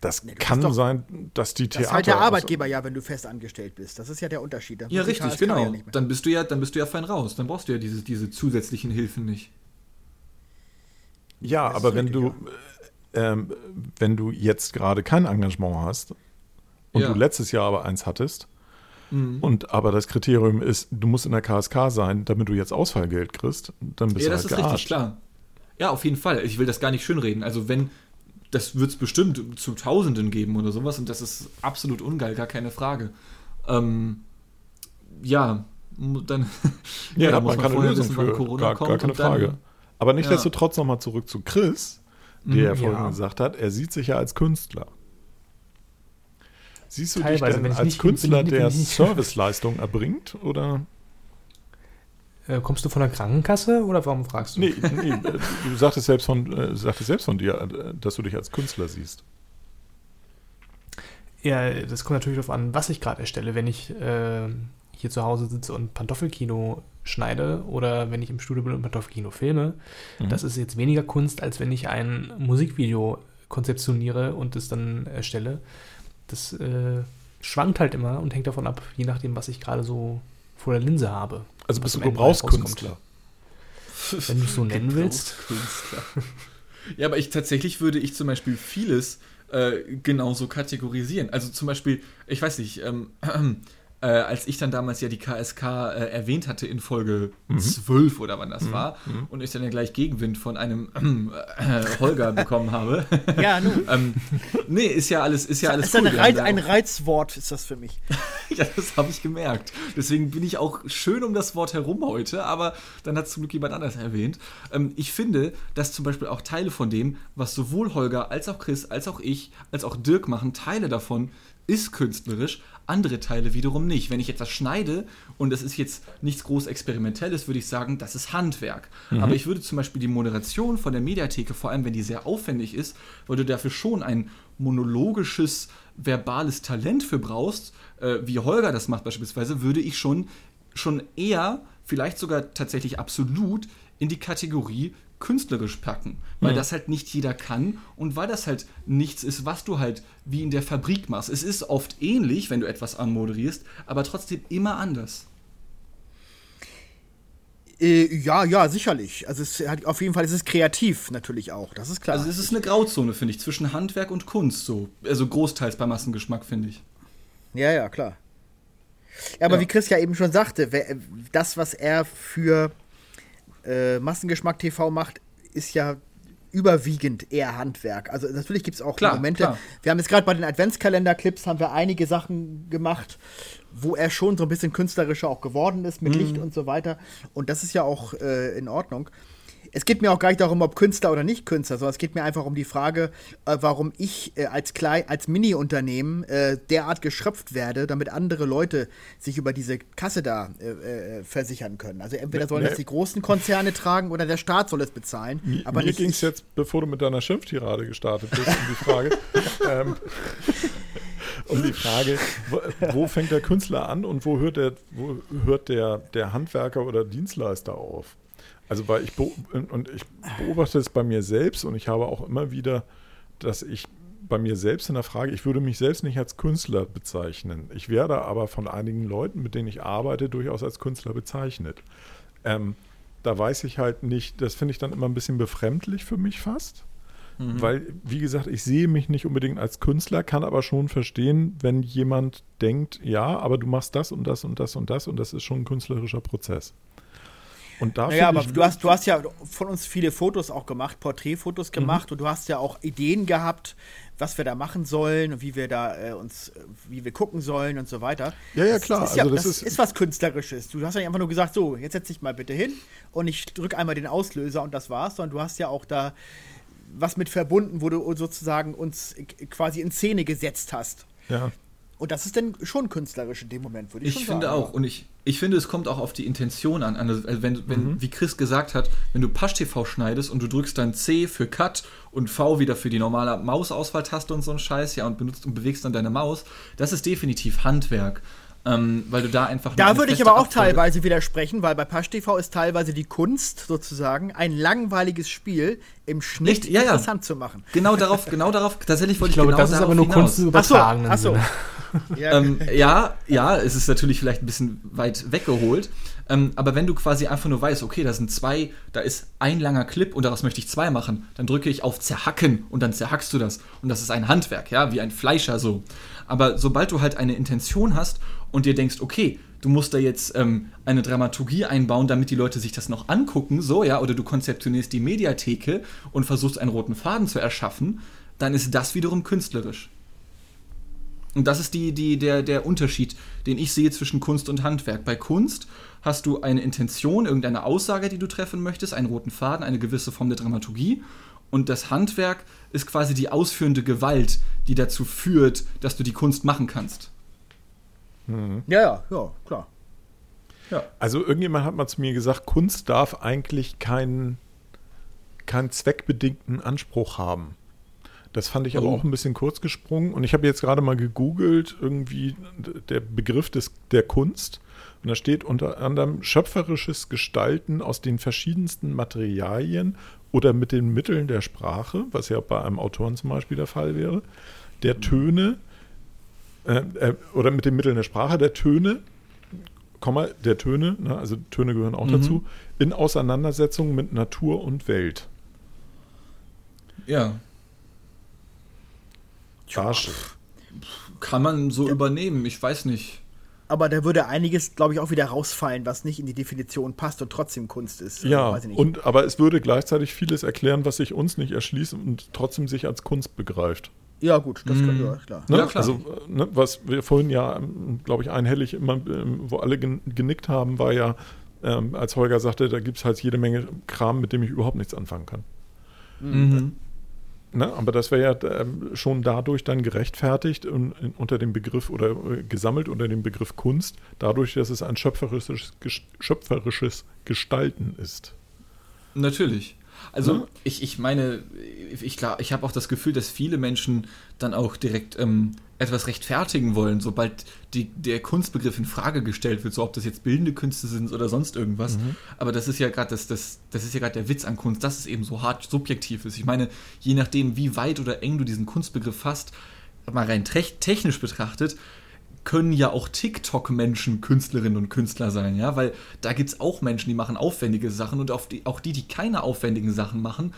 das Nee, kann doch- sein, dass die Das Theater. ist halt der Arbeitgeber ja, wenn du fest angestellt bist. Das ist ja der Unterschied. Ja, richtig, genau. ja dann bist du ja, dann bist du ja fein raus. Dann brauchst du ja diese, diese zusätzlichen Hilfen nicht. Ja, Das aber ist wenn richtig, du, ähm, wenn du jetzt gerade kein Engagement hast und Ja. du letztes Jahr aber eins hattest Mhm. und aber das Kriterium ist, du musst in der KSK sein, damit du jetzt Ausfallgeld kriegst, dann bist Ja, du das halt ist richtig, gearscht. klar. Ja, auf jeden Fall. Ich will das gar nicht schönreden. Also wenn, das wird es bestimmt zu Tausenden geben oder sowas und das ist absolut ungeil, gar keine Frage. Ähm, ja, dann *laughs* Ja, da hat man keine vorher Lösung wissen, wann für, Corona gar, kommt gar keine dann- Frage. Aber nichtsdestotrotz nochmal zurück zu Chris, der Mhm, ja vorhin ja. gesagt hat, er sieht sich ja als Künstler. Siehst du Teilweise, dich denn als nicht- Künstler, wenn ich- der wenn ich nicht- Serviceleistung erbringt? Oder? Äh, kommst du von der Krankenkasse oder warum fragst du? Nee, nee du sagtest selbst von, äh, sagtest selbst von dir, äh, dass du dich als Künstler siehst. Ja, das kommt natürlich darauf an, was ich gerade erstelle. Wenn ich äh, hier zu Hause sitze und Pantoffelkino schneide oder wenn ich im Studio bin und Pantoffelkino filme, Mhm. das ist jetzt weniger Kunst, als wenn ich ein Musikvideo konzeptioniere und es dann erstelle. Das äh, schwankt halt immer und hängt davon ab, je nachdem, was ich gerade so vor der Linse habe. Also bist du Gebrauchskünstler. *laughs* Wenn du es so nennen willst. Gebrauchskünstler. Ja, aber ich tatsächlich würde ich zum Beispiel vieles äh, genauso kategorisieren. Also zum Beispiel, ich weiß nicht, ähm, *clears throat* äh, als ich dann damals ja die KSK äh, erwähnt hatte in Folge 12 oder wann das war und ich dann ja gleich Gegenwind von einem *clears throat* äh, Holger bekommen habe. Ja, nun. *laughs* ähm, nee, ist ja alles, ist ja alles Das ist ein, cool. Wir Reiz, ein Reizwort, ist das für mich. *laughs* ja, das habe ich gemerkt. Deswegen bin ich auch schön um das Wort herum heute, aber dann hat zum Glück jemand anders erwähnt. Ähm, ich finde, dass zum Beispiel auch Teile von dem, was sowohl Holger als auch Chris, als auch ich, als auch Dirk machen, Teile davon ist künstlerisch, andere Teile wiederum nicht. Wenn ich etwas schneide und es ist jetzt nichts groß Experimentelles, würde ich sagen, das ist Handwerk. Aber ich würde zum Beispiel die Moderation von der Mediatheke, vor allem wenn die sehr aufwendig ist, weil du dafür schon ein monologisches, verbales Talent für brauchst, äh, wie Holger das macht beispielsweise, würde ich schon, schon eher, vielleicht sogar tatsächlich absolut, in die Kategorie künstlerisch packen, weil das halt nicht jeder kann und weil das halt nichts ist, was du halt wie in der Fabrik machst. Es ist oft ähnlich, wenn du etwas anmoderierst, aber trotzdem immer anders. Äh, ja, ja, sicherlich. Also es hat, auf jeden Fall ist es kreativ natürlich auch, das ist klar. Also es ist eine Grauzone, finde ich, zwischen Handwerk und Kunst so. Also großteils bei Massengeschmack, finde ich. Ja, ja, klar. Ja, aber Ja. wie Chris ja eben schon sagte, das, was er für äh, Massengeschmack TV macht, ist ja überwiegend eher Handwerk. Also natürlich gibt es auch Klar, Momente. klar. Wir haben jetzt gerade bei den Adventskalender-Clips haben wir einige Sachen gemacht, wo er schon so ein bisschen künstlerischer auch geworden ist mit Licht und so weiter. Und das ist ja auch äh, in Ordnung. Es geht mir auch gar nicht darum, ob Künstler oder nicht Künstler, sondern es geht mir einfach um die Frage, äh, warum ich äh, als klein, als Mini-Unternehmen äh, derart geschröpft werde, damit andere Leute sich über diese Kasse da äh, äh, versichern können. Also entweder sollen Nee. das die großen Konzerne tragen oder der Staat soll es bezahlen. Mi- aber mir ging es jetzt, bevor du mit deiner Schimpftirade gestartet bist, um die Frage, *laughs* ähm, um die Frage, wo, wo fängt der Künstler an und wo hört der, wo hört der, der Handwerker oder Dienstleister auf? Also weil ich und ich beobachte es bei mir selbst und ich habe auch immer wieder, dass ich bei mir selbst in der Frage, ich würde mich selbst nicht als Künstler bezeichnen. Ich werde aber von einigen Leuten, mit denen ich arbeite, durchaus als Künstler bezeichnet. Ähm, da weiß ich halt nicht, das finde ich dann immer ein bisschen befremdlich für mich fast. Weil, wie gesagt, ich sehe mich nicht unbedingt als Künstler, kann aber schon verstehen, wenn jemand denkt, ja, aber du machst das und das und das und das und das ist schon ein künstlerischer Prozess. Und da Naja, aber du hast, du hast ja von uns viele Fotos auch gemacht, Porträtfotos Mhm. gemacht und du hast ja auch Ideen gehabt, was wir da machen sollen und wie wir da äh, uns, äh, wie wir gucken sollen und so weiter. Ja, ja, Das klar, Ist ja, also das, das ist, ist- was Künstlerisches. Du hast ja nicht einfach nur gesagt, so, jetzt setz dich mal bitte hin und ich drücke einmal den Auslöser und das war's, sondern du hast ja auch da was mit verbunden, wo du sozusagen uns quasi in Szene gesetzt hast. ja, Und das ist dann schon künstlerisch in dem Moment, würde ich, Ich schon finde sagen. auch. Und ich, ich finde, es kommt auch auf die Intention an. Also wenn, wenn Mhm. wie Chris gesagt hat, wenn du Pasch-TV schneidest und du drückst dann C für Cut und V wieder für die normale Mausauswahltaste und so ein Scheiß, ja, und benutzt und bewegst dann deine Maus, das ist definitiv Handwerk. Ähm, weil du da einfach. Da würde ich aber auch Abfolge- teilweise widersprechen, weil bei Pasch TV ist teilweise die Kunst sozusagen ein langweiliges Spiel im Schnitt Richtig, ja, ja. interessant zu machen. Genau darauf, genau darauf, tatsächlich wollte Ich ich, glaube, genau das ist darauf aber nur hinaus. Kunst im Ach so, übertragenen ach so. Sinne. Ja, ähm, ja, ja, es ist natürlich vielleicht ein bisschen weit weggeholt. Ähm, aber wenn du quasi einfach nur weißt, okay, da sind zwei, da ist ein langer Clip und daraus möchte ich zwei machen, dann drücke ich auf Zerhacken und dann zerhackst du das. Und das ist ein Handwerk, ja, wie ein Fleischer so. Aber sobald du halt eine Intention hast und dir denkst, okay, du musst da jetzt ähm, eine Dramaturgie einbauen, damit die Leute sich das noch angucken, so, ja, oder du konzeptionierst die Mediatheke und versuchst einen roten Faden zu erschaffen, dann ist das wiederum künstlerisch. Und das ist die, die, der, der Unterschied, den ich sehe zwischen Kunst und Handwerk. Bei Kunst hast du eine Intention, irgendeine Aussage, die du treffen möchtest, einen roten Faden, eine gewisse Form der Dramaturgie. Und das Handwerk ist quasi die ausführende Gewalt, die dazu führt, dass du die Kunst machen kannst. ja, ja, ja, klar. Ja. Also irgendjemand hat mal zu mir gesagt, Kunst darf eigentlich keinen, keinen zweckbedingten Anspruch haben. Das fand ich aber Oh. auch ein bisschen kurz gesprungen. Und ich habe jetzt gerade mal gegoogelt, irgendwie der Begriff des, der Kunst. Und da steht unter anderem schöpferisches Gestalten aus den verschiedensten Materialien oder mit den Mitteln der Sprache, was ja bei einem Autoren zum Beispiel der Fall wäre, der Töne äh, äh, oder mit den Mitteln der Sprache, der Töne, Komma, der Töne, ne, also Töne gehören auch Mhm. dazu, in Auseinandersetzung mit Natur und Welt. Ja. Arsch. Kann man so übernehmen, ich weiß nicht. Aber da würde einiges, glaube ich, auch wieder rausfallen, was nicht in die Definition passt und trotzdem Kunst ist. Also, Ja, weiß ich nicht. und, aber es würde gleichzeitig vieles erklären, was sich uns nicht erschließt und trotzdem sich als Kunst begreift. ja, gut, das Mhm. kann ja, klar. Ne? Ja, klar. Also, ne, was wir vorhin ja, glaube ich, einhellig immer, ähm, wo alle gen- genickt haben, war ja, ähm, als Holger sagte, da gibt es halt jede Menge Kram, mit dem ich überhaupt nichts anfangen kann. Mhm. Ne? Aber das wäre ja ähm, schon dadurch dann gerechtfertigt und, in, unter dem Begriff oder äh, gesammelt unter dem Begriff Kunst, dadurch, dass es ein schöpferisches, ges- schöpferisches Gestalten ist. Natürlich. Also Ne? ich, ich meine, ich, klar, ich habe auch das Gefühl, dass viele Menschen dann auch direkt ähm, etwas rechtfertigen wollen, sobald die, der Kunstbegriff in Frage gestellt wird, so ob das jetzt bildende Künste sind oder sonst irgendwas. Aber das ist ja gerade das, das, das ist ja gerade der Witz an Kunst, dass es eben so hart subjektiv ist. Ich meine, je nachdem, wie weit oder eng du diesen Kunstbegriff hast, mal rein technisch betrachtet, können ja auch TikTok-Menschen Künstlerinnen und Künstler sein, ja, weil da gibt es auch Menschen, die machen aufwendige Sachen und auf die, auch die, die keine aufwendigen Sachen machen,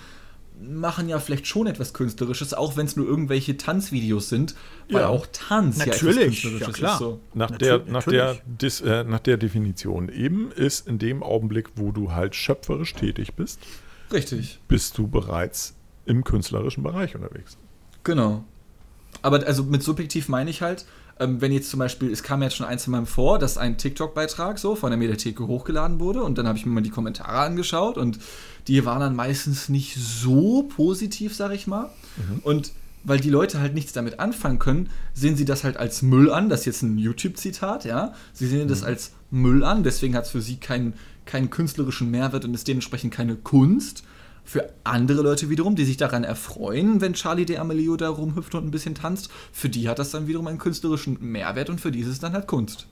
machen ja vielleicht schon etwas Künstlerisches, auch wenn es nur irgendwelche Tanzvideos sind, weil Ja. auch Tanz ja etwas Natürlich, Künstlerisches ja, klar. ist. So. Nach, Natür- der, nach, der, natürlich. Dis, äh, nach der Definition eben ist in dem Augenblick, wo du halt schöpferisch tätig bist, Richtig, bist du bereits im künstlerischen Bereich unterwegs. genau. Aber also mit subjektiv meine ich halt, ähm, wenn jetzt zum Beispiel, es kam jetzt schon ein, zwei Mal vor, dass ein TikTok-Beitrag so von der Mediatheke hochgeladen wurde und dann habe ich mir mal die Kommentare angeschaut und die waren dann meistens nicht so positiv, sag ich mal. Und weil die Leute halt nichts damit anfangen können, sehen sie das halt als Müll an. Das ist jetzt ein YouTube-Zitat, ja. Sie sehen das als Müll an, deswegen hat es für sie keinen, keinen künstlerischen Mehrwert und ist dementsprechend keine Kunst. Für andere Leute wiederum, die sich daran erfreuen, wenn Charlie D'Amelio da rumhüpft und ein bisschen tanzt, für die hat das dann wiederum einen künstlerischen Mehrwert und für die ist es dann halt Kunst.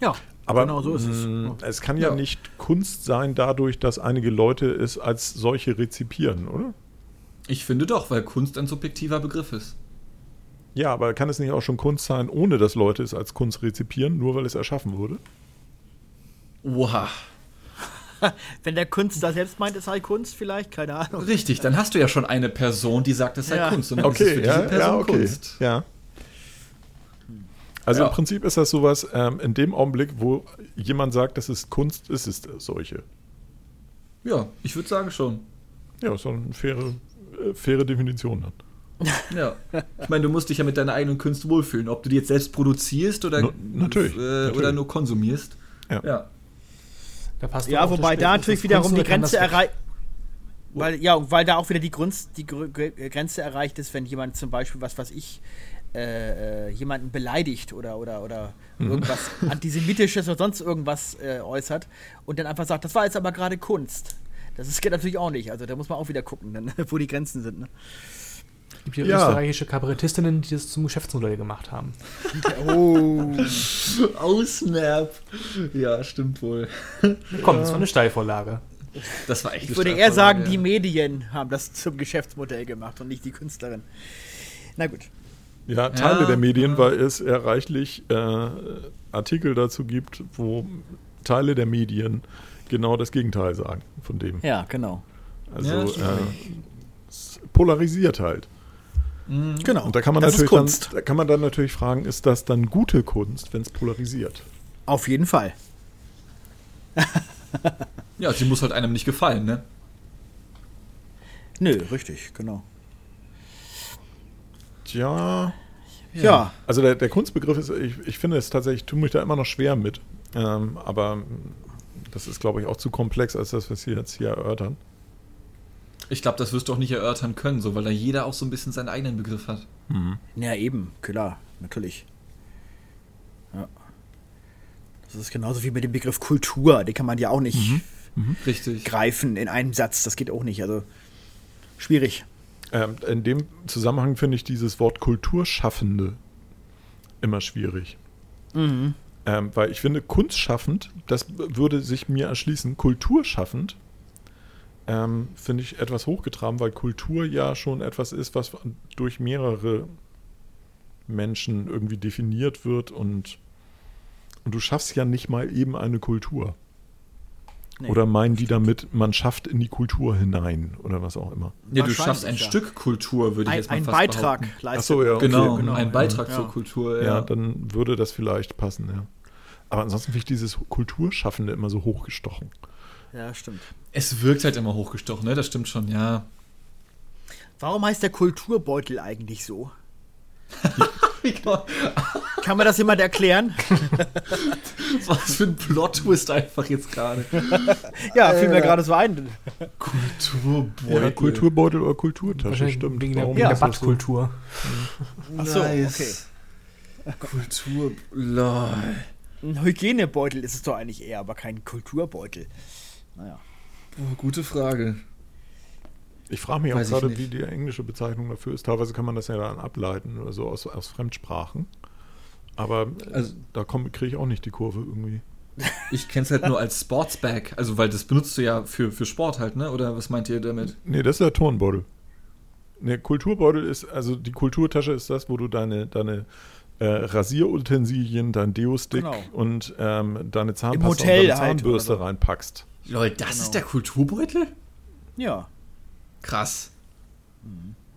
Ja, Aber genau so ist es. mh, es kann ja, Ja. nicht Kunst sein dadurch, dass einige Leute es als solche rezipieren, oder? Ich finde doch, weil Kunst ein subjektiver Begriff ist. Ja, aber kann es nicht auch schon Kunst sein, ohne dass Leute es als Kunst rezipieren, nur weil es erschaffen wurde? Oha. *laughs* Wenn der Künstler selbst meint, es sei Kunst, vielleicht, keine Ahnung. Richtig, dann hast du ja schon eine Person, die sagt, es sei Ja. Kunst. Und dann ist es Okay, für ja, diese Person ja, okay. Kunst. Ja. Also Ja. im Prinzip ist das sowas, ähm, in dem Augenblick, wo jemand sagt, das ist Kunst, ist es solche. Ja, ich würde sagen schon. Ja, ist doch eine faire, äh, faire Definition dann. *laughs* Ja. Ich meine, du musst dich ja mit deiner eigenen Kunst wohlfühlen. Ob du die jetzt selbst produzierst oder, Na- natürlich, äh, natürlich. oder nur konsumierst. Ja. ja. Ja, wobei da natürlich wiederum die Grenze erreicht. Weil, ja, weil da auch wieder die, Grunz, die Gr- Grenze erreicht ist, wenn jemand zum Beispiel, was weiß ich, äh, äh, jemanden beleidigt oder, oder, oder irgendwas *laughs* Antisemitisches oder sonst irgendwas äh, äußert und dann einfach sagt, das war jetzt aber gerade Kunst. Das ist, geht *laughs* natürlich auch nicht. Also da muss man auch wieder gucken, dann, *laughs* wo die Grenzen sind. Ne? Es gibt ja, Ja. österreichische Kabarettistinnen, die das zum Geschäftsmodell gemacht haben. Oh. *laughs* Oh, snap. Ja, stimmt wohl. Komm, das war eine Steilvorlage. Das war echt Ich würde eher sagen, Steilvorlage, die ja. Medien haben das zum Geschäftsmodell gemacht und nicht die Künstlerin. Na gut. Ja, Teile Ja, der Medien, ja. weil es ja reichlich äh, Artikel dazu gibt, wo Teile der Medien genau das Gegenteil sagen von dem. Ja, genau. Also Ja, äh, polarisiert halt. Genau. Und da kann man das ist natürlich dann, Kunst. da kann man dann natürlich fragen, ist das dann gute Kunst, wenn es polarisiert? Auf jeden Fall. Ja, sie muss halt einem nicht gefallen, ne? Nö, richtig, genau. Tja, Ja. also der, der Kunstbegriff ist, ich, ich finde es tatsächlich, ich tue mich da immer noch schwer mit. Ähm, aber das ist, glaube ich, auch zu komplex, als das, was wir jetzt hier erörtern. Ich glaube, das wirst du auch nicht erörtern können, so, weil da jeder auch so ein bisschen seinen eigenen Begriff hat. Ja, eben, klar, natürlich. Ja. Das ist genauso wie mit dem Begriff Kultur. Den kann man ja auch nicht Richtig. greifen in einem Satz. Das geht auch nicht. Also schwierig. Ähm, in dem Zusammenhang finde ich dieses Wort Kulturschaffende immer schwierig. Ähm, weil ich finde, kunstschaffend, das würde sich mir erschließen, kulturschaffend ähm, finde ich etwas hochgetragen, weil Kultur ja schon etwas ist, was durch mehrere Menschen irgendwie definiert wird und, und du schaffst ja nicht mal eben eine Kultur. Nee, Oder meinen die damit, man schafft in die Kultur hinein oder was auch immer? Ja, du schaffst ein ja. Stück Kultur, würde ich Ein, jetzt mal ein fast Beitrag behaupten. leistet. Ach so, ja, okay. Genau, genau, ein. Beitrag Ja. zur Kultur. Ja, Ja, dann würde das vielleicht passen, ja. Aber ansonsten finde ich dieses Kulturschaffende immer so hochgestochen. Ja, stimmt. Es wirkt halt immer hochgestochen, ne? Das stimmt schon, ja. Warum heißt der Kulturbeutel eigentlich so? *laughs* Kann mir das jemand erklären? *laughs* Was für ein Plot-Twist einfach jetzt gerade. ja, fiel mir gerade so ein. Kulturbeutel. Ja, Kulturbeutel oder Kulturtasche, stimmt. wegen der, Warum wegen der? Badkultur. Ach so, Nice. Kultur. Lol. Ein Hygienebeutel ist es doch eigentlich eher, aber kein Kulturbeutel. Naja. Oh, gute Frage. Ich frage mich auch Weiß ich gerade, wie die englische Bezeichnung dafür ist. Teilweise kann man das ja dann ableiten oder so aus, aus Fremdsprachen. Aber äh, Also- da kriege ich auch nicht die Kurve irgendwie. *laughs* Ich kenn's halt nur als Sportsbag. Also, weil das benutzt du ja für, für Sport halt, ne? Oder was meint ihr damit? Nee, das ist der Turnbeutel. Der Kulturbeutel ist, also die Kulturtasche ist das, wo du deine, deine äh, Rasierutensilien, dein Deo-Stick Genau. und ähm, deine Zahnpasta und deine halt Zahnbürste so. reinpackst. Lol, das Genau. ist der Kulturbeutel? Ja. Krass.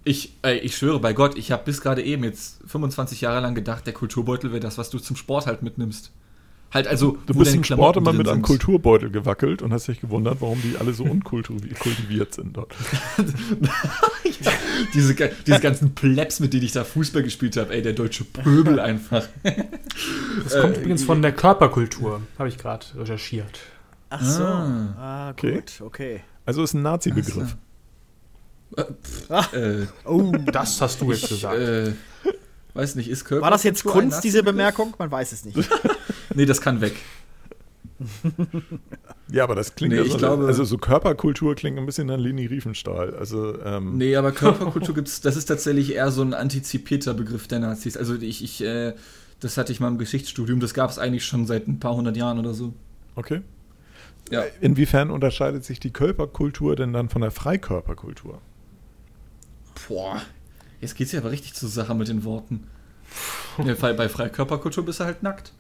Ich, ey, ich schwöre bei Gott, ich habe bis gerade eben jetzt 25 Jahre lang gedacht, der Kulturbeutel wäre das, was du zum Sport halt mitnimmst. Halt also, Du bist im Sport immer mit einem. Kulturbeutel gewackelt und hast dich gewundert, warum die alle so unkultiviert sind dort. *laughs* Diese, ge- diese ganzen Plebs, mit denen ich da Fußball gespielt habe, ey, der deutsche Pöbel einfach. Das kommt übrigens von der Körperkultur, habe ich gerade recherchiert. Ach so. Ah. Ah, Okay. gut, okay. Also ist ein Nazi-Begriff. äh, Oh, Das hast du jetzt gesagt. äh, weiß nicht, ist Körper. war das jetzt Kunst, diese Bemerkung? Man weiß es nicht. *laughs* Nee, das kann weg. Ja, aber das klingt Nee, ja ich so, glaube- also so Körperkultur klingt ein bisschen an Leni Riefenstahl. Also ähm, Nee, aber *laughs* Körperkultur gibt's, das ist tatsächlich eher so ein antizipierter Begriff der Nazis. Also ich, ich, äh, das hatte ich mal im Geschichtsstudium, das gab es eigentlich schon seit ein paar hundert Jahren oder so. okay. Ja. Inwiefern unterscheidet sich die Körperkultur denn dann von der Freikörperkultur? Boah, jetzt geht's ja aber richtig zur Sache mit den Worten. Weil bei Freikörperkultur bist du halt nackt.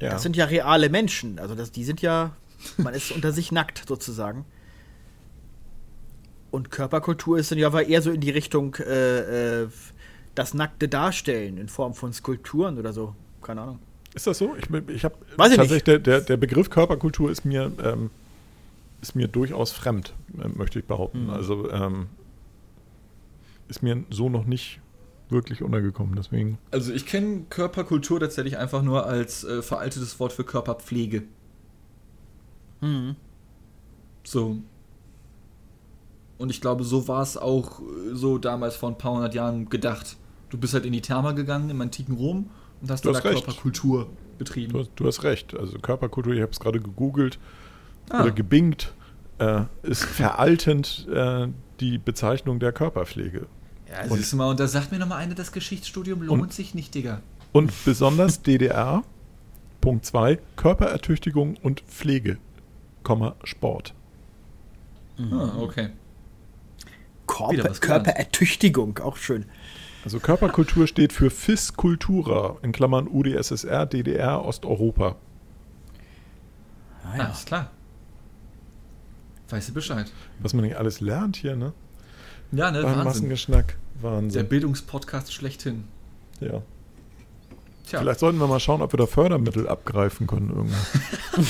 Ja. Das sind ja reale Menschen. Also das, die sind ja, man ist unter sich nackt sozusagen. Und Körperkultur ist dann ja aber eher so in die Richtung äh, äh, das Nackte darstellen in Form von Skulpturen oder so. Keine Ahnung. Ist das so? Ich, ich habe Weiß ich tatsächlich der, der, der Begriff Körperkultur ist mir ähm, ist mir durchaus fremd, äh, möchte ich behaupten. Mhm. Also ähm, ist mir so noch nicht wirklich untergekommen. Deswegen Also ich kenne Körperkultur tatsächlich einfach nur als äh, veraltetes Wort für Körperpflege. Mhm. So. Und ich glaube, so war es auch äh, so damals vor ein paar hundert Jahren gedacht. Du bist halt in die Therma gegangen im antiken Rom und hast Du da hast recht. Körperkultur betrieben. du, hast- du hast recht. Also Körperkultur, ich habe es gerade gegoogelt Ah. oder gebingt, äh, ist veraltend äh, die Bezeichnung der Körperpflege. Ja, Und- siehst du mal, und da sagt mir nochmal eine, das Geschichtsstudium lohnt Und- sich nicht, Digga. Und besonders DDR, Punkt 2, Körperertüchtigung und Pflege, Komma, Sport. Ah, okay. Körper. Körperertüchtigung, auch schön. Also Körperkultur steht für FIS Cultura, in Klammern UdSSR, DDR, Osteuropa. Ah, ja. Alles klar. Weißt du Bescheid. Was man nicht alles lernt hier, ne? Ja, ne, Beim Wahnsinn. Massengeschnack. Der Wahnsinn. Bildungspodcast schlechthin. Ja. Tja, Vielleicht sollten wir mal schauen, ob wir da Fördermittel abgreifen können irgendwann.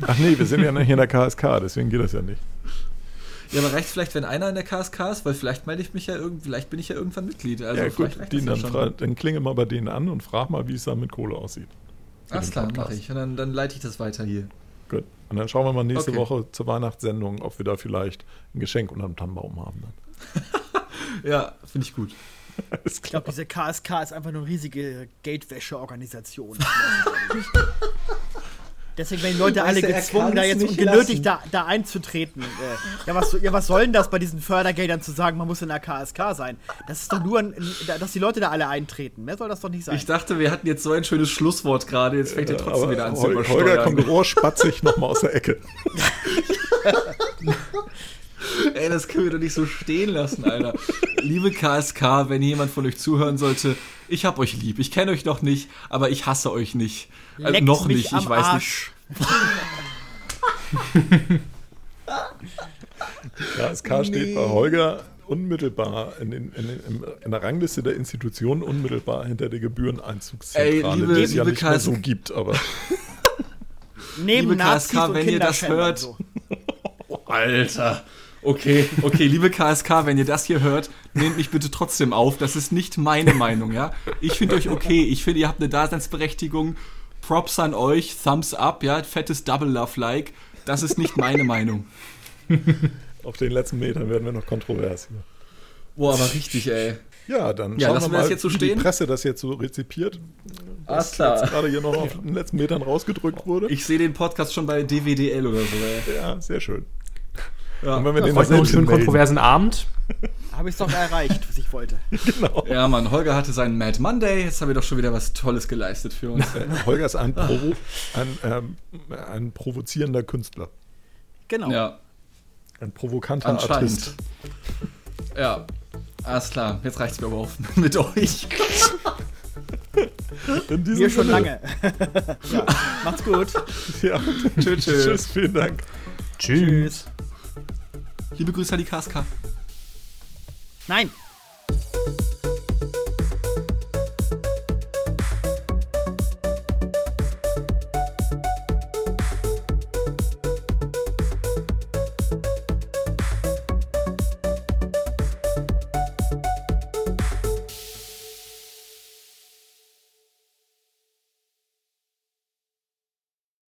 *laughs* Ach nee, wir sind ja nicht in der KSK, deswegen geht das ja nicht. Ja, aber reicht vielleicht, wenn einer in der KSK ist, weil vielleicht melde ich mich ja irgend, vielleicht bin ich ja irgendwann Mitglied. Also ja gut, das dann, ja dann klinge mal bei denen an und frag mal, wie es da mit Kohle aussieht. Alles den klar, mache ich. Und dann, dann leite ich das weiter hier. Gut. Und dann schauen wir mal nächste Okay. Woche zur Weihnachtssendung, ob wir da vielleicht ein Geschenk unterm Tannenbaum haben. Dann. *laughs* Ja, finde ich gut. *laughs* Ich klar. glaube, diese KSK ist einfach eine riesige Geldwäsche-Organisation. *laughs* Deswegen werden die Leute alle gezwungen, da jetzt und genötigt, da, da einzutreten. Äh, ja, was, ja, was soll denn das bei diesen Fördergeldern zu sagen, man muss in der KSK sein? Das ist doch nur, ein, dass die Leute da alle eintreten. Mehr soll das doch nicht sein. Ich dachte, wir hatten jetzt so ein schönes Schlusswort gerade. Jetzt fängt er trotzdem Aber wieder an zu Hol- übersteuern. Holger kommt rohrspatzig nochmal aus der Ecke. *laughs* Ey, das können wir doch nicht so stehen lassen, Alter. Liebe KSK, wenn jemand von euch zuhören sollte, ich hab euch lieb. Ich kenne euch noch nicht, aber ich hasse euch nicht. Leckt noch mich nicht, am ich weiß Arsch. *laughs* KSK steht bei Holger unmittelbar in, den, in, den, im- in der Rangliste der Institutionen unmittelbar hinter der Gebühreneinzugszentrale, Ey, liebe- die es ja nicht mehr KSK so gibt, aber *laughs* Neben Liebe KSK, und wenn ihr das hört. so. *laughs* Alter. Okay, okay, liebe KSK, wenn ihr das hier hört, nehmt mich bitte trotzdem auf. Das ist nicht meine Meinung, ja. Ich finde euch okay. Ich finde, ihr habt eine Daseinsberechtigung. Props an euch. Thumbs up, ja. Fettes Double Love Like. Das ist nicht meine Meinung. *laughs* auf den letzten Metern werden wir noch kontrovers. Boah, aber richtig, ey. Ja, dann Ja, schauen wir mal, so wie die stehen? Presse das jetzt so rezipiert. Was klar. jetzt gerade hier noch auf *laughs* den letzten Metern rausgedrückt wurde. Ich sehe den Podcast schon bei DWDL oder so, ey. ja, sehr schön. Ja. Und wenn wir den Heute noch einen selbst schönen melden. kontroversen Abend. Habe ich es doch erreicht, was ich wollte. Genau. Ja, Mann, Holger hatte seinen Mad Monday. Jetzt haben wir doch schon wieder was Tolles geleistet für uns. *laughs* Holger ist ein, Provo ein, ähm, ein provozierender Künstler. Genau. ja, Ein provokanter anscheinend. Artist. Ja, alles klar. Jetzt reicht's mir aber auch *laughs* mit euch. *laughs* In diesem Mir schon Sinne. lange. ja. Macht's gut. Ja. Tschö, tschö. Tschüss, vielen Dank. Tschüss. Liebe Grüße an die Kaska. Nein!